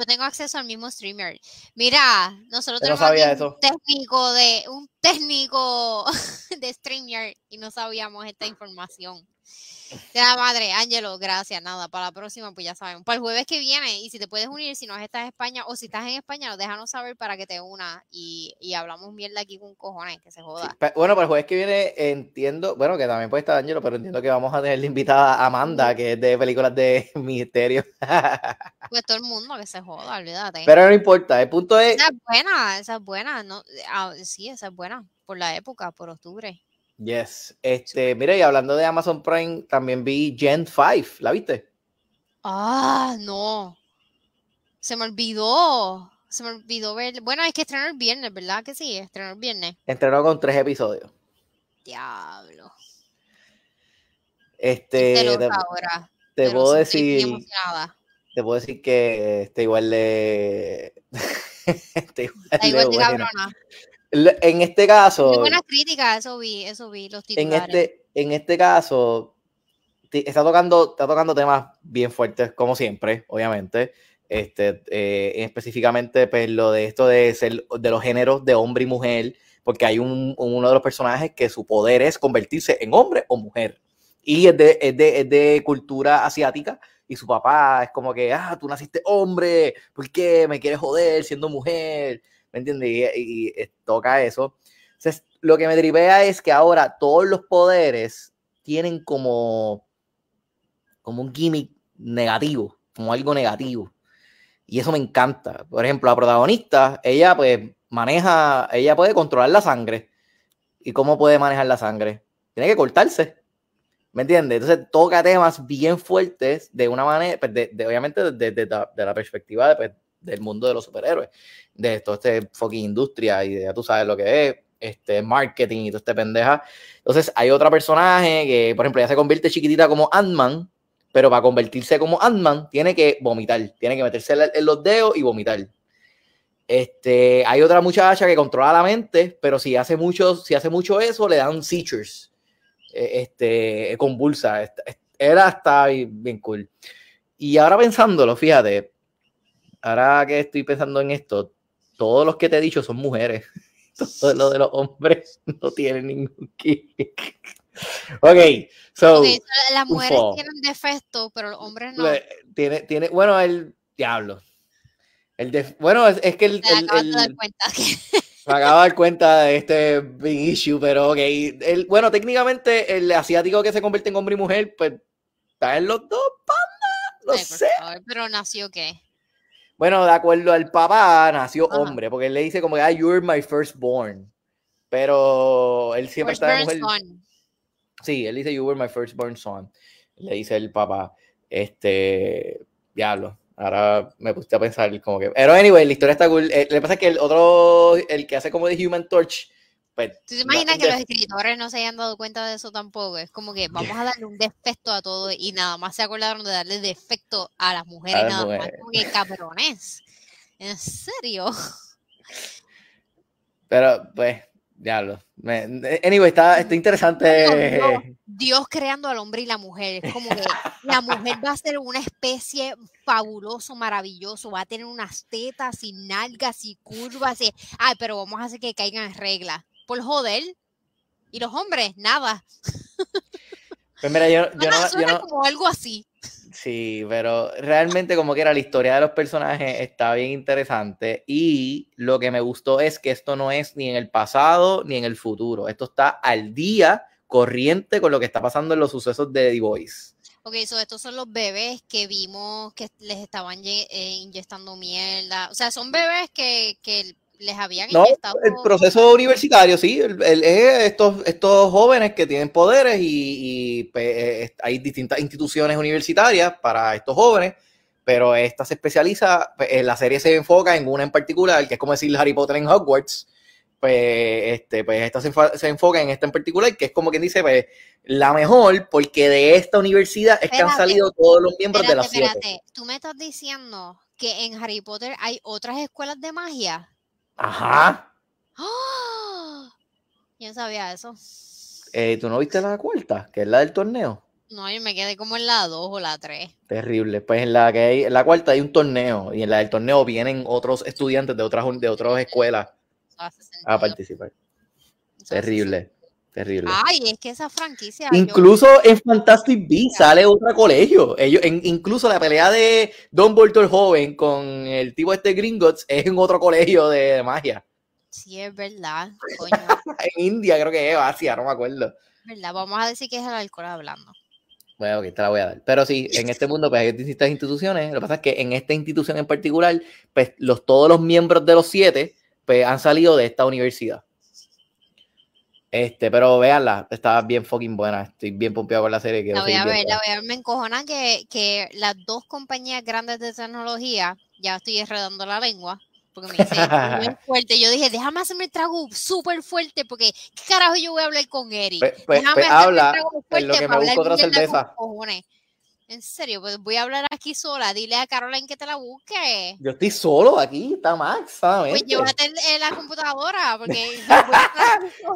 tengo acceso al mismo streamer. Mira, nosotros tenemos un técnico de un técnico *laughs* de streamer y no sabíamos esta información. De la madre, Ángelo, gracias. Nada, para la próxima, pues ya sabemos. Para el jueves que viene, y si te puedes unir, si no estás en España o si estás en España, déjanos saber para que te una y, y hablamos mierda aquí con cojones, que se joda. bueno, para el jueves que viene entiendo, bueno, que también puede estar Ángelo, pero entiendo que vamos a tener la invitada a Amanda, que es de películas de *laughs* misterio. pues todo el mundo que se joda, olvídate. Pero no importa, el punto es. Esa es buena, esa es buena. No, ah, sí, esa es buena. Por la época, por octubre. Yes. Este, mire, y hablando de Amazon Prime, también vi Gen 5. ¿La viste? Ah, no. Se me olvidó. Se me olvidó ver. Bueno, es que estrenó el viernes, ¿verdad? Que sí, estrenó el viernes. Estrenó con tres episodios. Diablo. Este. Te, ahora, te puedo decir. Te puedo decir que está *laughs* igual de. está igual, de, cabrona. En este caso. Muy buenas críticas, eso vi, eso vi, los titulares. En este, en este caso, está tocando, está tocando temas bien fuertes, como siempre, obviamente. Este, eh, específicamente, pues lo de esto de ser de los géneros de hombre y mujer, porque hay un, uno de los personajes que su poder es convertirse en hombre o mujer. Y es de, es de, es de cultura asiática, y su papá es como que, ah, tú naciste hombre, ¿por qué me quieres joder siendo mujer? ¿Me entiendes? Y, toca eso. Entonces, lo que me tripea es que ahora todos los poderes tienen como, como un gimmick negativo, como algo negativo. Y eso me encanta. Por ejemplo, la protagonista, ella pues maneja, ella puede controlar la sangre. ¿Y cómo puede manejar la sangre? Tiene que cortarse. ¿Me entiendes? Entonces toca temas bien fuertes de una manera, pues, de, obviamente desde de, la perspectiva de, pues, del mundo de los superhéroes, de todo este fucking industria y ya tú sabes lo que es, este marketing y todo este pendeja. Entonces hay otra personaje que, por ejemplo, ya se convierte chiquitita como Ant-Man, pero para convertirse como Ant-Man tiene que vomitar, tiene que meterse en los dedos y vomitar. Este, hay otra muchacha que controla la mente, pero si hace mucho, si hace mucho eso, le dan seizures, e, este, convulsa. Era hasta bien cool. Y ahora pensándolo, fíjate, ahora que estoy pensando en esto, todos los que te he dicho son mujeres. *laughs* Todo lo de los hombres no tiene ningún kick. ok, so. las mujeres tienen defectos, pero los hombres no. Tiene, tiene, bueno, el diablo. El bueno, es, que el. el, cuenta *laughs* Me acabo de dar cuenta de este big issue, pero ok. El, bueno, técnicamente el asiático que se convierte en hombre y mujer, pues está en los dos, panda. No sé. pero nació qué? Bueno, de acuerdo al papá, nació hombre, porque él le dice como que, ah, you're my firstborn. Pero él siempre está en mujer. Son. Sí, él dice, you were my firstborn son. Le dice el papá, este, diablo. Ahora me puse a pensar como que... Pero anyway, la historia está cool. Eh, le pasa que el otro, el que hace como de Human Torch, pues... ¿Tú te imaginas que los escritores no se hayan dado cuenta de eso tampoco? Es como que vamos a darle un defecto a todo y nada más se acordaron de darle defecto a las mujeres, nada más. Como que cabrones. ¿En serio? Pero, pues, Diablo. Anyway, está, está interesante. Dios, creando al hombre y la mujer. Es como que la mujer va a ser una especie fabuloso, maravilloso. Va a tener unas tetas y nalgas y curvas. Y, ay, pero vamos a hacer que caigan en regla. Por joder. Y los hombres, nada. Pues mira, yo, yo no, como algo así. Sí, pero realmente como que era la historia de los personajes está bien interesante y lo que me gustó es que esto no es ni en el pasado ni en el futuro, esto está al día corriente con lo que está pasando en los sucesos de The Voice. Ok, so estos son los bebés que vimos que les estaban eh, inyectando mierda. O sea, son bebés que, que les habían no, El proceso universitario, sí. El, estos, estos jóvenes que tienen poderes y, pues, eh, hay distintas instituciones universitarias para estos jóvenes, pero esta se especializa, pues, la serie se enfoca en una en particular, que es como decir Harry Potter en Hogwarts. Pues, este, pues esta se, enfoca en esta en particular, que es como quien dice, pues, la mejor, porque de esta universidad es que han salido todos los miembros de la serie. Espérate, tú me estás diciendo que en Harry Potter hay otras escuelas de magia. Ajá. ¡Oh! Yo sabía eso. Eh, ¿Tú no viste la cuarta, que es la del torneo? No, yo me quedé como en la 2 o la 3. Terrible. Pues en la que hay, en la cuarta hay un torneo y en la del torneo vienen otros estudiantes de otras de otras escuelas *laughs* a participar. Terrible. Terrible. Ay, es que esa franquicia. Incluso en Fantastic Beasts sale otro colegio. Ellos, en, incluso la pelea de Don Bolton joven con el tipo este Gringotts es en otro colegio de, magia. Sí, es verdad. *laughs* en India creo que es Asia, no me acuerdo. ¿Verdad? Vamos a decir que es el alcohol hablando. Bueno, ok, te la voy a dar. Pero sí, en este mundo pues hay distintas instituciones. Lo que pasa es que en esta institución en particular, pues los, todos los miembros de los siete pues, han salido de esta universidad. Este, pero véanla, está bien fucking buena. Estoy bien pompeado con la serie. La voy a ver, la voy a ver. Me encojona que, que las dos compañías grandes de tecnología, ya estoy enredando la lengua, porque me dice muy *laughs* fuerte. Yo dije, déjame hacerme el trago súper fuerte, porque ¿qué carajo yo voy a hablar con Eric? Pues, pues, déjame pues, habla, fuerte lo que me busco otra cerveza. En serio, pues voy a hablar aquí sola. Dile a Caroline que te la busque. Yo estoy solo aquí, está Max, Pues llévate la computadora, *laughs* porque.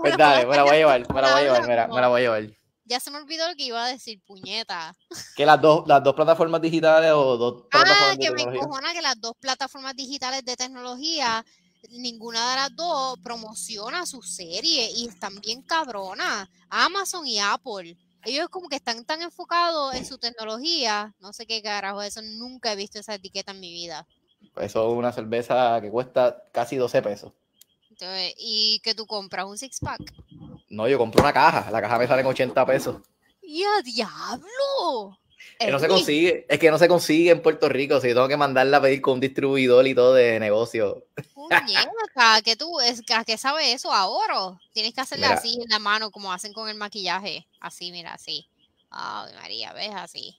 pues dale, me la voy a llevar, me la voy a llevar, me la voy a llevar. Ya se me olvidó lo que iba a decir, puñeta. Que las dos, las dos plataformas digitales o dos *laughs* Ah, que me encojona que las dos plataformas digitales de tecnología, ninguna de las dos promociona su serie y están bien cabronas. Amazon y Apple ellos como que están tan enfocados en su tecnología, no sé qué carajo, eso nunca he visto esa etiqueta en mi vida. Eso es una cerveza que cuesta casi 12 pesos. ¿Y que tú compras? ¿Un six pack? No, yo compro una caja, la caja me sale en 80 pesos. ¡Y a diablo! Que no se consigue, es que no se consigue en Puerto Rico, si tengo que mandarla a pedir con un distribuidor y todo de negocio. Puñeta, que tú, es, que sabe eso ahora. Tienes que hacerle así en la mano, como hacen con el maquillaje. Así, mira, así. Ay, María, ves así.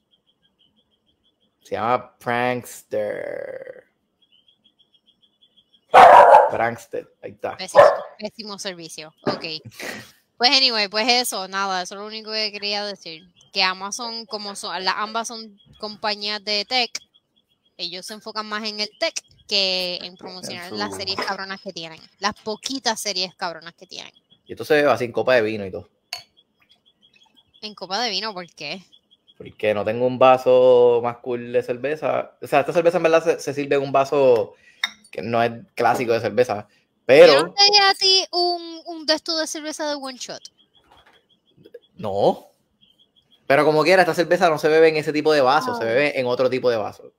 Se llama Prankster. Prankster, ahí está. Pésimo, servicio. Ok. Pues anyway, pues eso, nada, eso es lo único que quería decir. Que Amazon, como son, ambas son compañías de tech, ellos se enfocan más en el tech que en promocionar las series cabronas que tienen. Las poquitas series cabronas que tienen. Y esto se ve así en copa de vino y todo. ¿En copa de vino? ¿Por qué? Porque no tengo un vaso más cool de cerveza. O sea, esta cerveza en verdad se, sirve en un vaso que no es clásico de cerveza. Pero. ¿Yo no te a ti un, un de de cerveza de one shot? No. Pero como quiera, esta cerveza no se bebe en ese tipo de vaso, se bebe en otro tipo de vaso.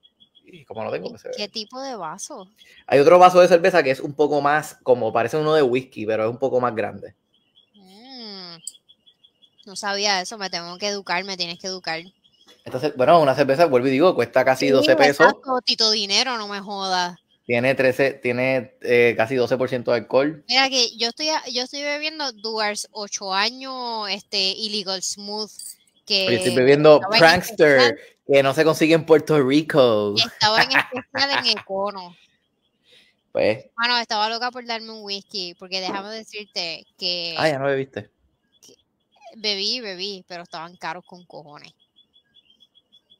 Y como no tengo, pues ¿Qué tipo de vaso? Hay otro vaso de cerveza que es un poco más, como parece uno de whisky, pero es un poco más grande. Mm. No sabía eso, me tengo que educar, me tienes que educar. Entonces, bueno, una cerveza, vuelvo y digo, cuesta casi 12 pesos. Exacto, tito dinero, no me jodas. Tiene 13, tiene eh, casi 12% de alcohol. Mira que yo estoy, yo estoy bebiendo Duars 8 años, este, Illegal Smooth. Que estoy bebiendo Prankster, que no se consigue en Puerto Rico. Estaba en *laughs* especial en Econo. Pues. Bueno, estaba loca por darme un whisky, porque déjame decirte que. Ah, ya no bebiste. Bebí, bebí, pero estaban caros con cojones.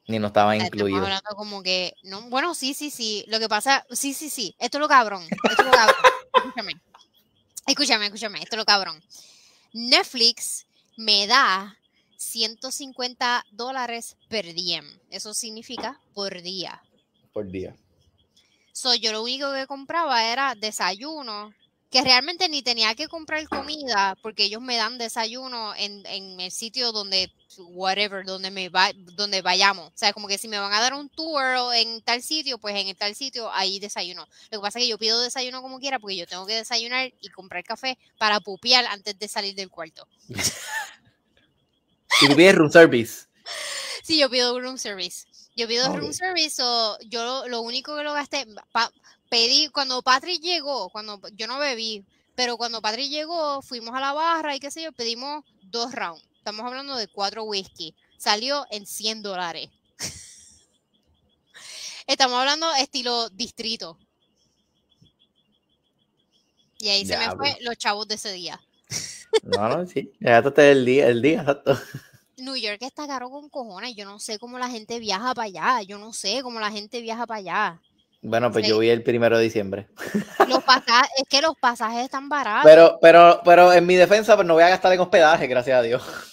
Ni no estaba incluido. hablando como que, no, bueno, sí, sí, sí. Lo que pasa, sí, sí, sí. Esto es lo cabrón. Esto es lo cabrón. *laughs* escúchame. Escúchame, escúchame. Esto es lo cabrón. Netflix me da 150 dólares per diem. Eso significa por día. Por día. So, yo lo único que compraba era desayuno, que realmente ni tenía que comprar comida porque ellos me dan desayuno en, en el sitio donde, whatever, donde, me va, donde vayamos. O sea, como que si me van a dar un tour en tal sitio, pues en tal sitio ahí desayuno. Lo que pasa es que yo pido desayuno como quiera porque yo tengo que desayunar y comprar café para pupiar antes de salir del cuarto. *laughs* ¿Y tú pides room service? Sí, yo pido room service. Yo pido room service o yo lo, único que lo gasté, pedí, cuando Patrick llegó, cuando yo no bebí, pero cuando Patrick llegó, fuimos a la barra y qué sé yo, pedimos dos rounds. Estamos hablando de cuatro whisky. Salió en 100 dólares. *laughs* Estamos hablando estilo distrito. Y ahí se me fue los chavos de ese día. No, no, sí. Ya el día, el día, exacto. New York está caro con cojones. Yo no sé cómo la gente viaja para allá. Yo no sé cómo la gente viaja para allá. Bueno, pues yo voy el primero de diciembre. Los pasajes, es que los pasajes están baratos. Pero, pero, pero en mi defensa, pues no voy a gastar en hospedaje, gracias a Dios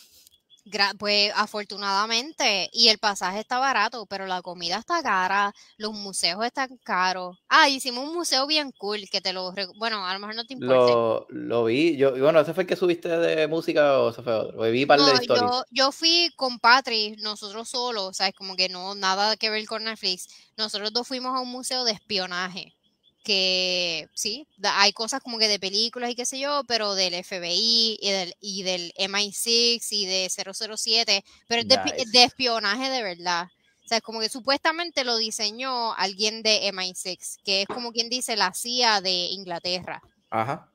pues afortunadamente, y el pasaje está barato, pero la comida está cara, los museos están caros. Ah, hicimos un museo bien cool que te lo. Bueno, a lo mejor no te importa. Lo, lo, vi, yo, bueno, ¿ese fue el que subiste de música o ese fue otro? Vi par de Yo, yo fui con Patri, nosotros solos, ¿sabes? Como que no, nada que ver con Netflix. Nosotros dos fuimos a un museo de espionaje que sí, hay cosas como que de películas y qué sé yo, pero del FBI y del, y del MI6 y de 007, pero es de, espionaje de verdad. O sea, es como que supuestamente lo diseñó alguien de MI6, que es como quien dice la CIA de Inglaterra. Ajá.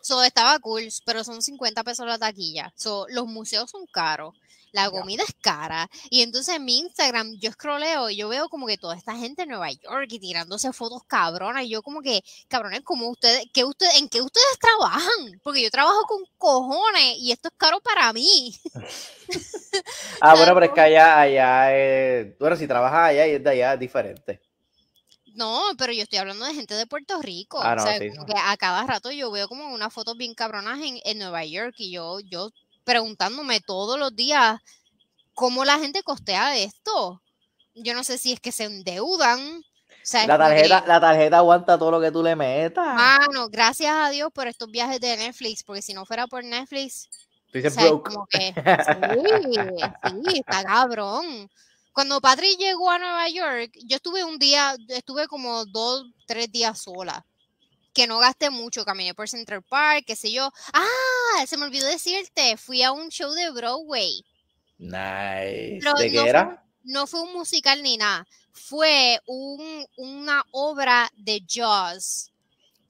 So, estaba cool, pero son 50 pesos la taquilla. So, los museos son caros la comida es cara. Y entonces en mi Instagram yo scrolleo y yo veo como que toda esta gente en Nueva York y tirándose fotos cabronas. Y yo como que, cabrones, como ustedes, que ustedes, ¿en qué ustedes trabajan? Porque yo trabajo con cojones y esto es caro para mí. *laughs* ah, bueno, pero es que allá, allá, eh, bueno, si trabajas allá y es de allá es diferente. No, pero yo estoy hablando de gente de Puerto Rico. Ah, o sea, como que a cada rato yo veo como unas fotos bien cabronas en, en Nueva York y yo, yo preguntándome todos los días cómo la gente costea esto. Yo no sé si es que se endeudan. la, tarjeta, la tarjeta aguanta todo lo que tú le metas. Mano, gracias a Dios por estos viajes de Netflix, porque si no fuera por Netflix. Como que, *laughs* sí, sí, está cabrón. Cuando Patrick llegó a Nueva York, yo estuve un día, estuve como dos, tres días sola que no gasté mucho, caminé por Central Park, qué sé yo. Ah, se me olvidó decirte, fui a un show de Broadway. Nice. ¿De qué era? no fue un musical ni nada, fue un, una obra de Jaws.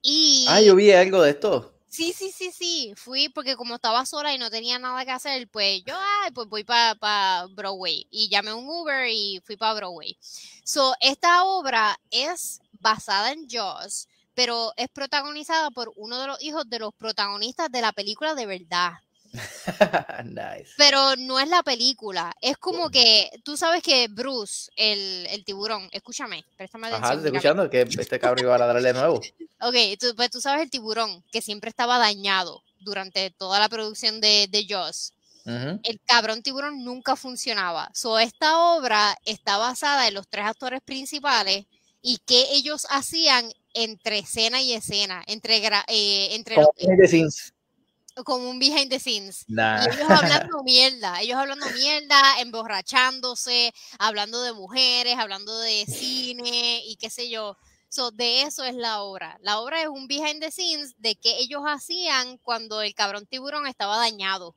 Y... Ah, yo vi algo de esto. Sí, sí, sí, sí. Fui porque como estaba sola y no tenía nada que hacer, pues yo, ay, pues voy para Broadway. Y llamé un Uber y fui para Broadway. So, esta obra es basada en Jaws, pero es protagonizada por uno de los hijos de los protagonistas de la película de verdad. *laughs* nice. Pero no es la película, es como que tú sabes que Bruce, el, el tiburón, escúchame, préstame atención. Ajá, estoy escuchando que este cabrón iba a darle de nuevo. *laughs* ok, tú, pues tú sabes el tiburón, que siempre estaba dañado durante toda la producción de, de Jaws. El cabrón tiburón nunca funcionaba. So, esta obra está basada en los tres actores principales y qué ellos hacían entre escena y escena, entre, eh, entre como un behind the scenes. Y ellos *laughs* hablando mierda, ellos hablando mierda, emborrachándose, hablando de mujeres, hablando de cine y qué sé yo. So, de eso es la obra. La obra es un behind the scenes de qué ellos hacían cuando el cabrón tiburón estaba dañado.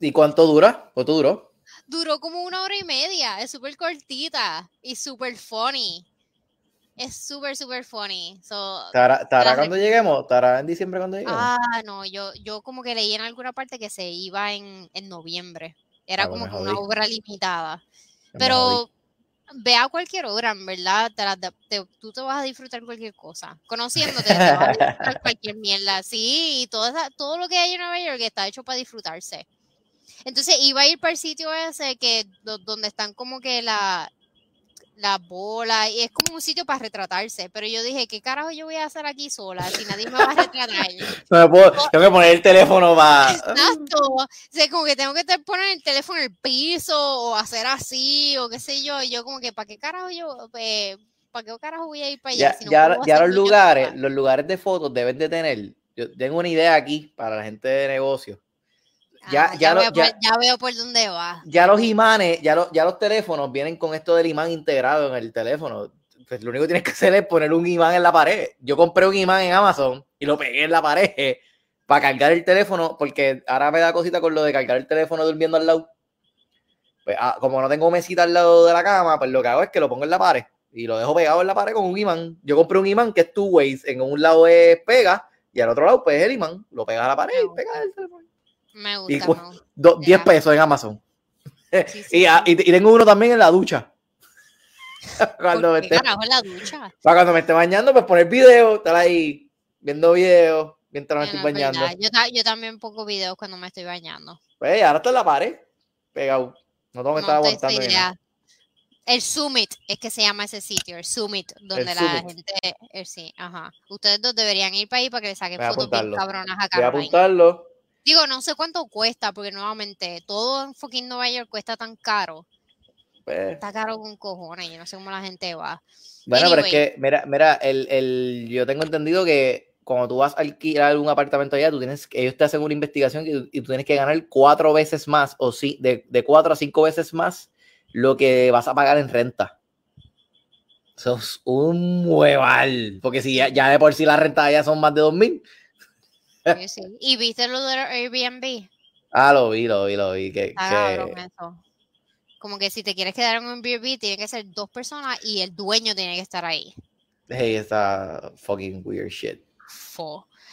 ¿Y cuánto dura? ¿Cuánto duró? Duró como una hora y media. Es súper cortita y súper funny. Es súper, súper funny. So, ¿Estará, cuando lleguemos? ¿Estará en diciembre cuando lleguemos? Ah, no, yo, yo como que leí en alguna parte que se iba en, en noviembre. Era ah, como una obra limitada. Pero ve a cualquier obra, en verdad, tú te vas a disfrutar cualquier cosa. Conociéndote, te vas a *laughs* disfrutar cualquier mierda. Sí, y todo, todo lo que hay en Nueva York está hecho para disfrutarse. Entonces iba a ir para el sitio ese que donde están como que la, la bola, y es como un sitio para retratarse, pero yo dije, ¿qué carajo yo voy a hacer aquí sola si nadie me va a retratar? *laughs* no me puedo, tengo que poner el teléfono para... Exacto, o sea, como que tengo que poner el teléfono en el piso o hacer así o qué sé yo, y yo como que, ¿para qué carajo yo, eh, para qué carajo voy a ir para allá? Ya, ya, los lugares, los lugares de fotos deben de tener, yo tengo una idea aquí para la gente de negocio, ya, ah, ya, veo por, dónde va. Ya los imanes, ya, ya los teléfonos vienen con esto del imán integrado en el teléfono. Pues lo único que tienes que hacer es poner un imán en la pared. Yo compré un imán en Amazon y lo pegué en la pared *laughs* para cargar el teléfono, porque ahora me da cosita con lo de cargar el teléfono durmiendo al lado. Pues, ah, como no tengo mesita al lado de la cama, pues lo que hago es que lo pongo en la pared y lo dejo pegado en la pared con un imán. Yo compré un imán que es two ways. En un lado es pega y al otro lado pues es el imán. Lo pega a la pared y pega el teléfono. Me gusta. 10 pesos en Amazon. *laughs* y, y, tengo uno también en la ducha. *laughs* cuando me esté, en la ducha? Para cuando me esté bañando, pues poner video, estar ahí viendo videos mientras me estoy bañando. Yo, yo, también pongo videos cuando me estoy bañando. Pues ahora está en la pared, pegado. No tengo que estar aguantando. El Summit es que se llama ese sitio, el Summit, donde la gente. El, sí, ajá. Ustedes dos deberían ir para ahí para que le saquen fotos bien cabronas acá. Voy a apuntarlo. Digo, no sé cuánto cuesta, porque nuevamente todo en fucking Nueva York cuesta tan caro. Pues Está caro con cojones, yo no sé cómo la gente va. Bueno, pero es que, mira, mira, el, el, yo tengo entendido que cuando tú vas a alquilar un apartamento allá, tú tienes, ellos te hacen una investigación y, y tú tienes que ganar cuatro veces más, o sí, de, de cuatro a cinco veces más lo que vas a pagar en renta. Eso es un mueval. Porque si ya, ya de por sí la renta ya son más de dos mil, ¿Y viste lo de Airbnb? Ah, lo vi, lo vi, lo vi. Que, Como que si te quieres quedar en un Airbnb, tiene que ser dos personas y el dueño tiene que estar ahí. Hey, esa fucking weird shit.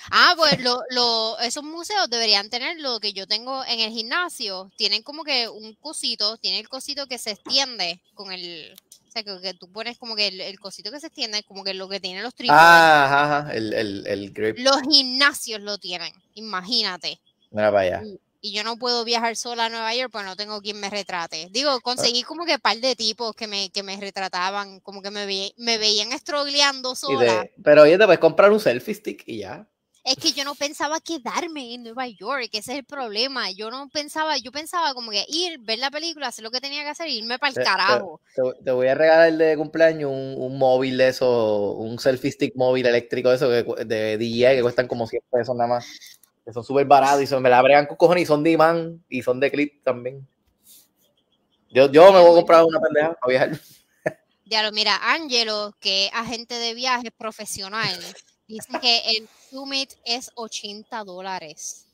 Ah, pues lo, esos museos deberían tener lo que yo tengo en el gimnasio. Tienen como que un cosito, tiene el cosito que se extiende con el, o sea, que, tú pones como que el, cosito que se extiende, como que lo que tienen los trípodes. Ah, ajá, el, el, el grip. Los gimnasios lo tienen, imagínate. Mira para allá. Y, yo no puedo viajar sola a Nueva York, pues no tengo quien me retrate. Digo, conseguí como que un par de tipos que me, que me retrataban, como que me, me veían estrogleando sola. pero oye, te puedes comprar un selfie stick y ya es que yo no pensaba quedarme en Nueva York, ese es el problema. Yo no pensaba, yo pensaba como que ir, ver la película, hacer lo que tenía que hacer irme para el carajo. Te, voy a regalar de cumpleaños un, móvil de eso, un selfie stick móvil eléctrico de eso de DJ que cuestan como 100 pesos nada más. Que son súper baratos y son, me la bregan con cojones y son de imán y son de clip también. Yo, yo me voy a comprar una pendeja a viajar. Ya lo mira, Angelo, que es agente de viajes profesional Dice que el Summit es 80 dólares.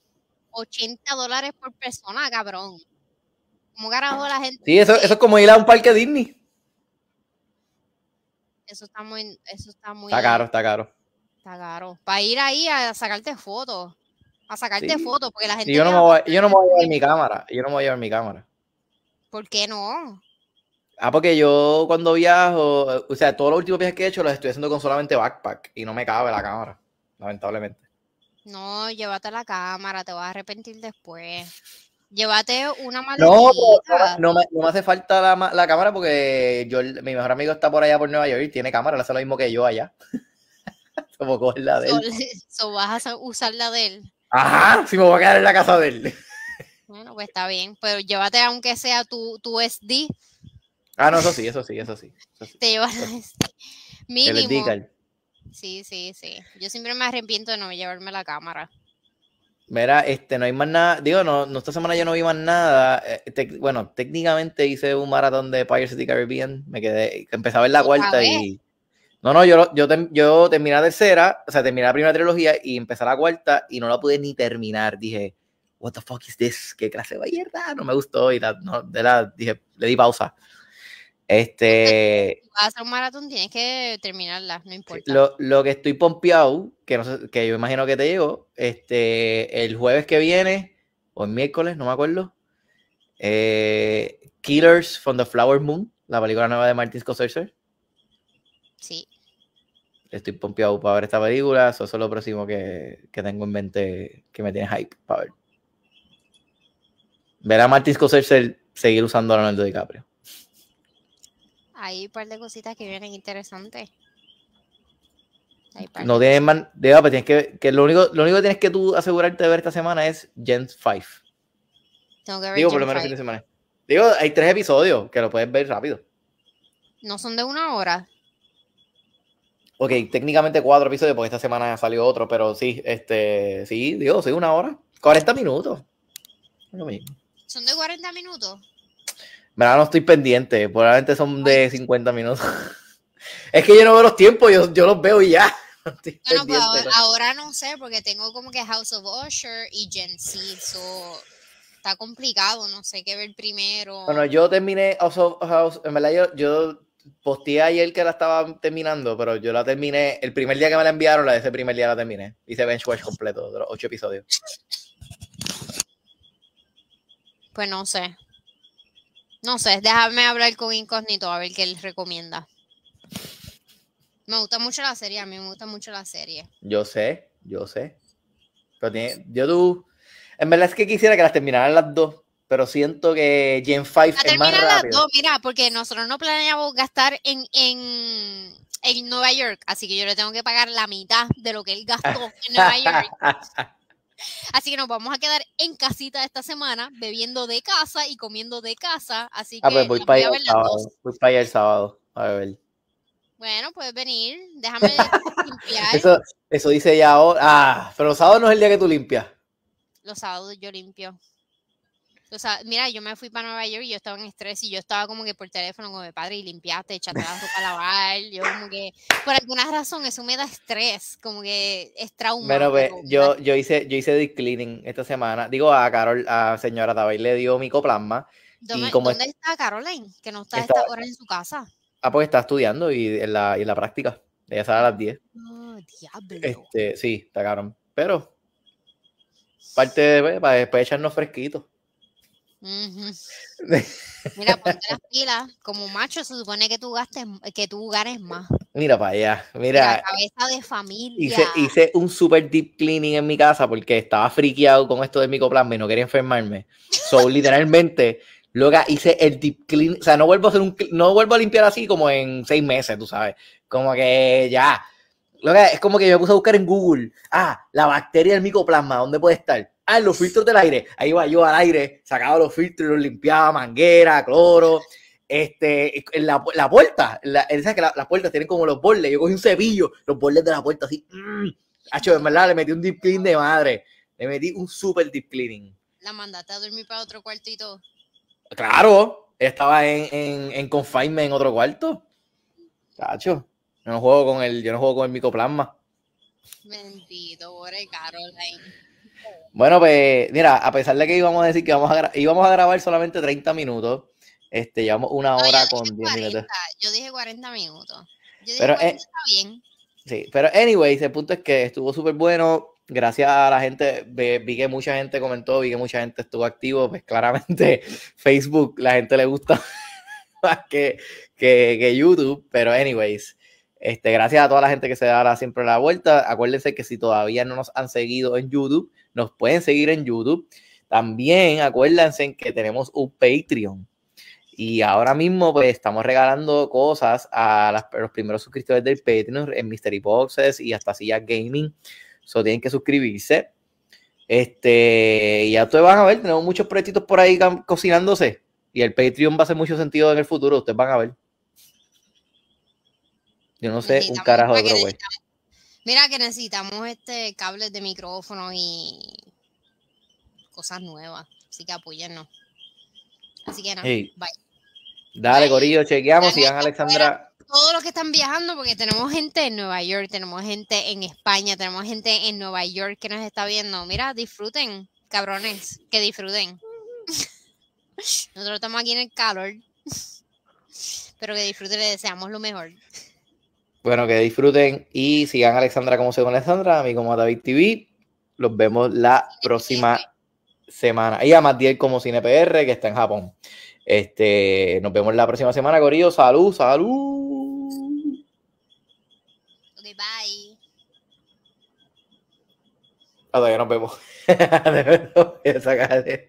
80 dólares por persona, cabrón. ¿Cómo carajo la gente? Sí, eso, eso es como ir a un parque Disney. Eso está muy, eso está muy. Está caro, está caro. Está caro. Para ir ahí a sacarte fotos. A sacarte fotos, porque la gente. yo no, me voy, yo no me voy a llevar mi cámara. Yo no me voy a llevar mi cámara. ¿Por qué no? Ah, porque yo cuando viajo, o sea, todos los últimos viajes que he hecho los estoy haciendo con solamente backpack y no me cabe la cámara, lamentablemente. No, llévate la cámara, te vas a arrepentir después. Llévate una maletita. No, no, me, hace falta la, la, cámara porque yo, mi mejor amigo está por allá por Nueva York y tiene cámara, le hace lo mismo que yo allá. *laughs* Como coger la de él. So, *laughs* vas a usar la de él. Ajá, si me voy a quedar en la casa de él. *laughs* Bueno, pues está bien, pero llévate aunque sea tu, tu SD Ah, no, eso sí, eso sí, eso sí. Te llevas *laughs* mínimo. Sí, sí, sí. Yo siempre me arrepiento de no llevarme la cámara. Mira, este, no hay más nada. Digo, no, no esta semana yo no vi más nada. Eh, bueno, técnicamente hice un maratón de Pirates of the Caribbean. Me quedé, empezaba en la cuarta y. No, no, yo, yo, yo terminé la tercera, o sea, terminé la primera trilogía y empecé la cuarta y no la pude ni terminar. Dije, what the fuck is this? ¿Qué clase de mierda? No me gustó y tal. No, de la, dije, le di pausa. Este. Vas a hacer un maratón, tienes que terminarla, no importa. Lo, lo, que estoy pompeado, que no sé, que yo imagino que te llevo, este, el jueves que viene, o el miércoles, no me acuerdo. Eh, Killers from the Flower Moon, la película nueva de Martin Scorsese. Sí. Estoy pompeado para ver esta película. Eso es lo próximo que, que tengo en mente que me tiene hype para ver. Ver a Martin Scorsese seguir usando a Leonardo DiCaprio. Hay un par de cositas que vienen interesantes. No tienes más. Digo, pues tienes que, que, lo, único, lo único que tienes que tú asegurarte de ver esta semana es Gen 5. Tengo que ver Digo, por lo menos fin de semana. Digo, hay tres episodios que lo puedes ver rápido. No son de una hora. Ok, técnicamente cuatro episodios porque esta semana salió otro, pero sí, este, sí, digo, sí, una hora. 40 minutos. ¿Son de 40 minutos? Verdad, no estoy pendiente. Probablemente son de 50 minutos. *laughs* es que yo no veo los tiempos, yo, yo los veo y ya. *laughs* bueno, pues ahora, no sé, porque tengo como que House of Usher y Gen Z. está complicado, no sé qué ver primero. Bueno, yo terminé House of House. En verdad, yo, yo posteé ayer que la estaba terminando, pero yo la terminé. El primer día que me la enviaron, la de ese primer día la terminé. Hice benchwatch completo de los ocho episodios. Pues no sé. No sé, déjame hablar con Incógnito a ver qué él recomienda. Me gusta mucho la serie, a mí me gusta mucho la serie. Yo sé, yo sé. Pero tiene, yo tú. En verdad es que quisiera que las terminaran las dos, pero siento que Gen 5 es más rápido. las dos, mira, porque nosotros no planeamos gastar en, en, en Nueva York, así que yo le tengo que pagar la mitad de lo que él gastó en Nueva York. *laughs* Así que nos vamos a quedar en casita esta semana, bebiendo de casa y comiendo de casa. Así ah, que pues voy para allá el sábado. Voy para allá el sábado. A ver. Bueno, puedes venir. Déjame *laughs* limpiar. Eso, eso dice ya ahora. Ah, pero los sábados no es el día que tú limpias. Los sábados yo limpio. O sea, mira, yo me fui para Nueva York y yo estaba en estrés y yo estaba como que por teléfono con mi padre y limpiaste, echaste la ropa a lavar. Yo como que, por alguna razón, eso me da estrés, como que es trauma. Bueno, pues yo, yo hice, yo hice deep cleaning esta semana. Digo a Carol, a señora Tabay le dio micoplasma. ¿Dónde, ¿dónde está Caroline? Que no está, esta hora en su casa. Ah, pues está estudiando y en la, y en la práctica. Ella sale a las 10. Oh, diablo. Este, sí, está Carol. Pero, parte de, pues, para después echarnos fresquitos. *laughs* Mira, ponte las pilas. Como macho se supone que tú gastes, que tú ganes más. Mira para allá. Mira. La cabeza de familia. Hice, hice un super deep cleaning en mi casa porque estaba friqueado con esto de micoplasma y no quería enfermarme. So, *laughs* literalmente, luego hice el deep clean. O sea, no vuelvo a hacer un, no vuelvo a limpiar así como en seis meses, tú sabes. Como que ya. Luego, es como que yo me puse a buscar en Google. Ah, la bacteria del micoplasma, ¿dónde puede estar? Ah, los filtros del aire. Ahí va yo al aire, sacaba los filtros, los limpiaba, manguera, cloro. Este, en la, la puerta, la, ¿sabes que las puertas tienen como los bordes? Yo cogí un cepillo, los bordes de la puerta así. Mmm, en verdad, le metí un deep clean de madre. Le metí un super deep cleaning. ¿La mandaste a dormir para otro cuarto y todo? Claro, estaba en, en, en confinement en otro cuarto. Cacho, yo no juego con el, yo no juego con el micoplasma. Bendito, pobre Caroline. Bueno, pues mira, a pesar de que íbamos a decir que íbamos a, íbamos a grabar solamente 30 minutos, este, llevamos una hora con 10 minutos. Yo dije 40 minutos. Yo dije pero, 40 eh, está bien. Sí, pero anyways, el punto es que estuvo súper bueno. Gracias a la gente, vi, que mucha gente comentó, vi que mucha gente estuvo activo, pues claramente *laughs* Facebook la gente le gusta *laughs* más que, que, que YouTube, pero anyways, este, gracias a toda la gente que se da siempre la vuelta. Acuérdense que si todavía no nos han seguido en YouTube, nos pueden seguir en YouTube. También acuérdense que tenemos un Patreon. Y ahora mismo, pues, estamos regalando cosas a, los primeros suscriptores del Patreon en Mystery Boxes y hasta Sillas Gaming. So, tienen que suscribirse. Este, ya ustedes van a ver, tenemos muchos proyectitos por ahí cocinándose. Y el Patreon va a hacer mucho sentido en el futuro, ustedes van a ver. Yo no sé un carajo de otro güey. Mira que necesitamos este cables de micrófono y cosas nuevas. Así que apóyennos. Así que nada, bye. Dale, Corillo, chequeamos. Sigan Alexandra. Todos los que están viajando, porque tenemos gente en Nueva York, tenemos gente en España, tenemos gente en Nueva York que nos está viendo. Mira, disfruten, cabrones, que disfruten. *laughs* Nosotros estamos aquí en el calor. *laughs* Pero que disfruten, le deseamos lo mejor. Bueno, que disfruten y sigan a Alexandra como según Alexandra, a mí como David TV. Los vemos la próxima semana. Y a Matiel como CinePR, que está en Japón. Este, nos vemos la próxima semana, Corillo. Salud, salud. Ok, bye. Hasta que nos vemos. *laughs* de verdad,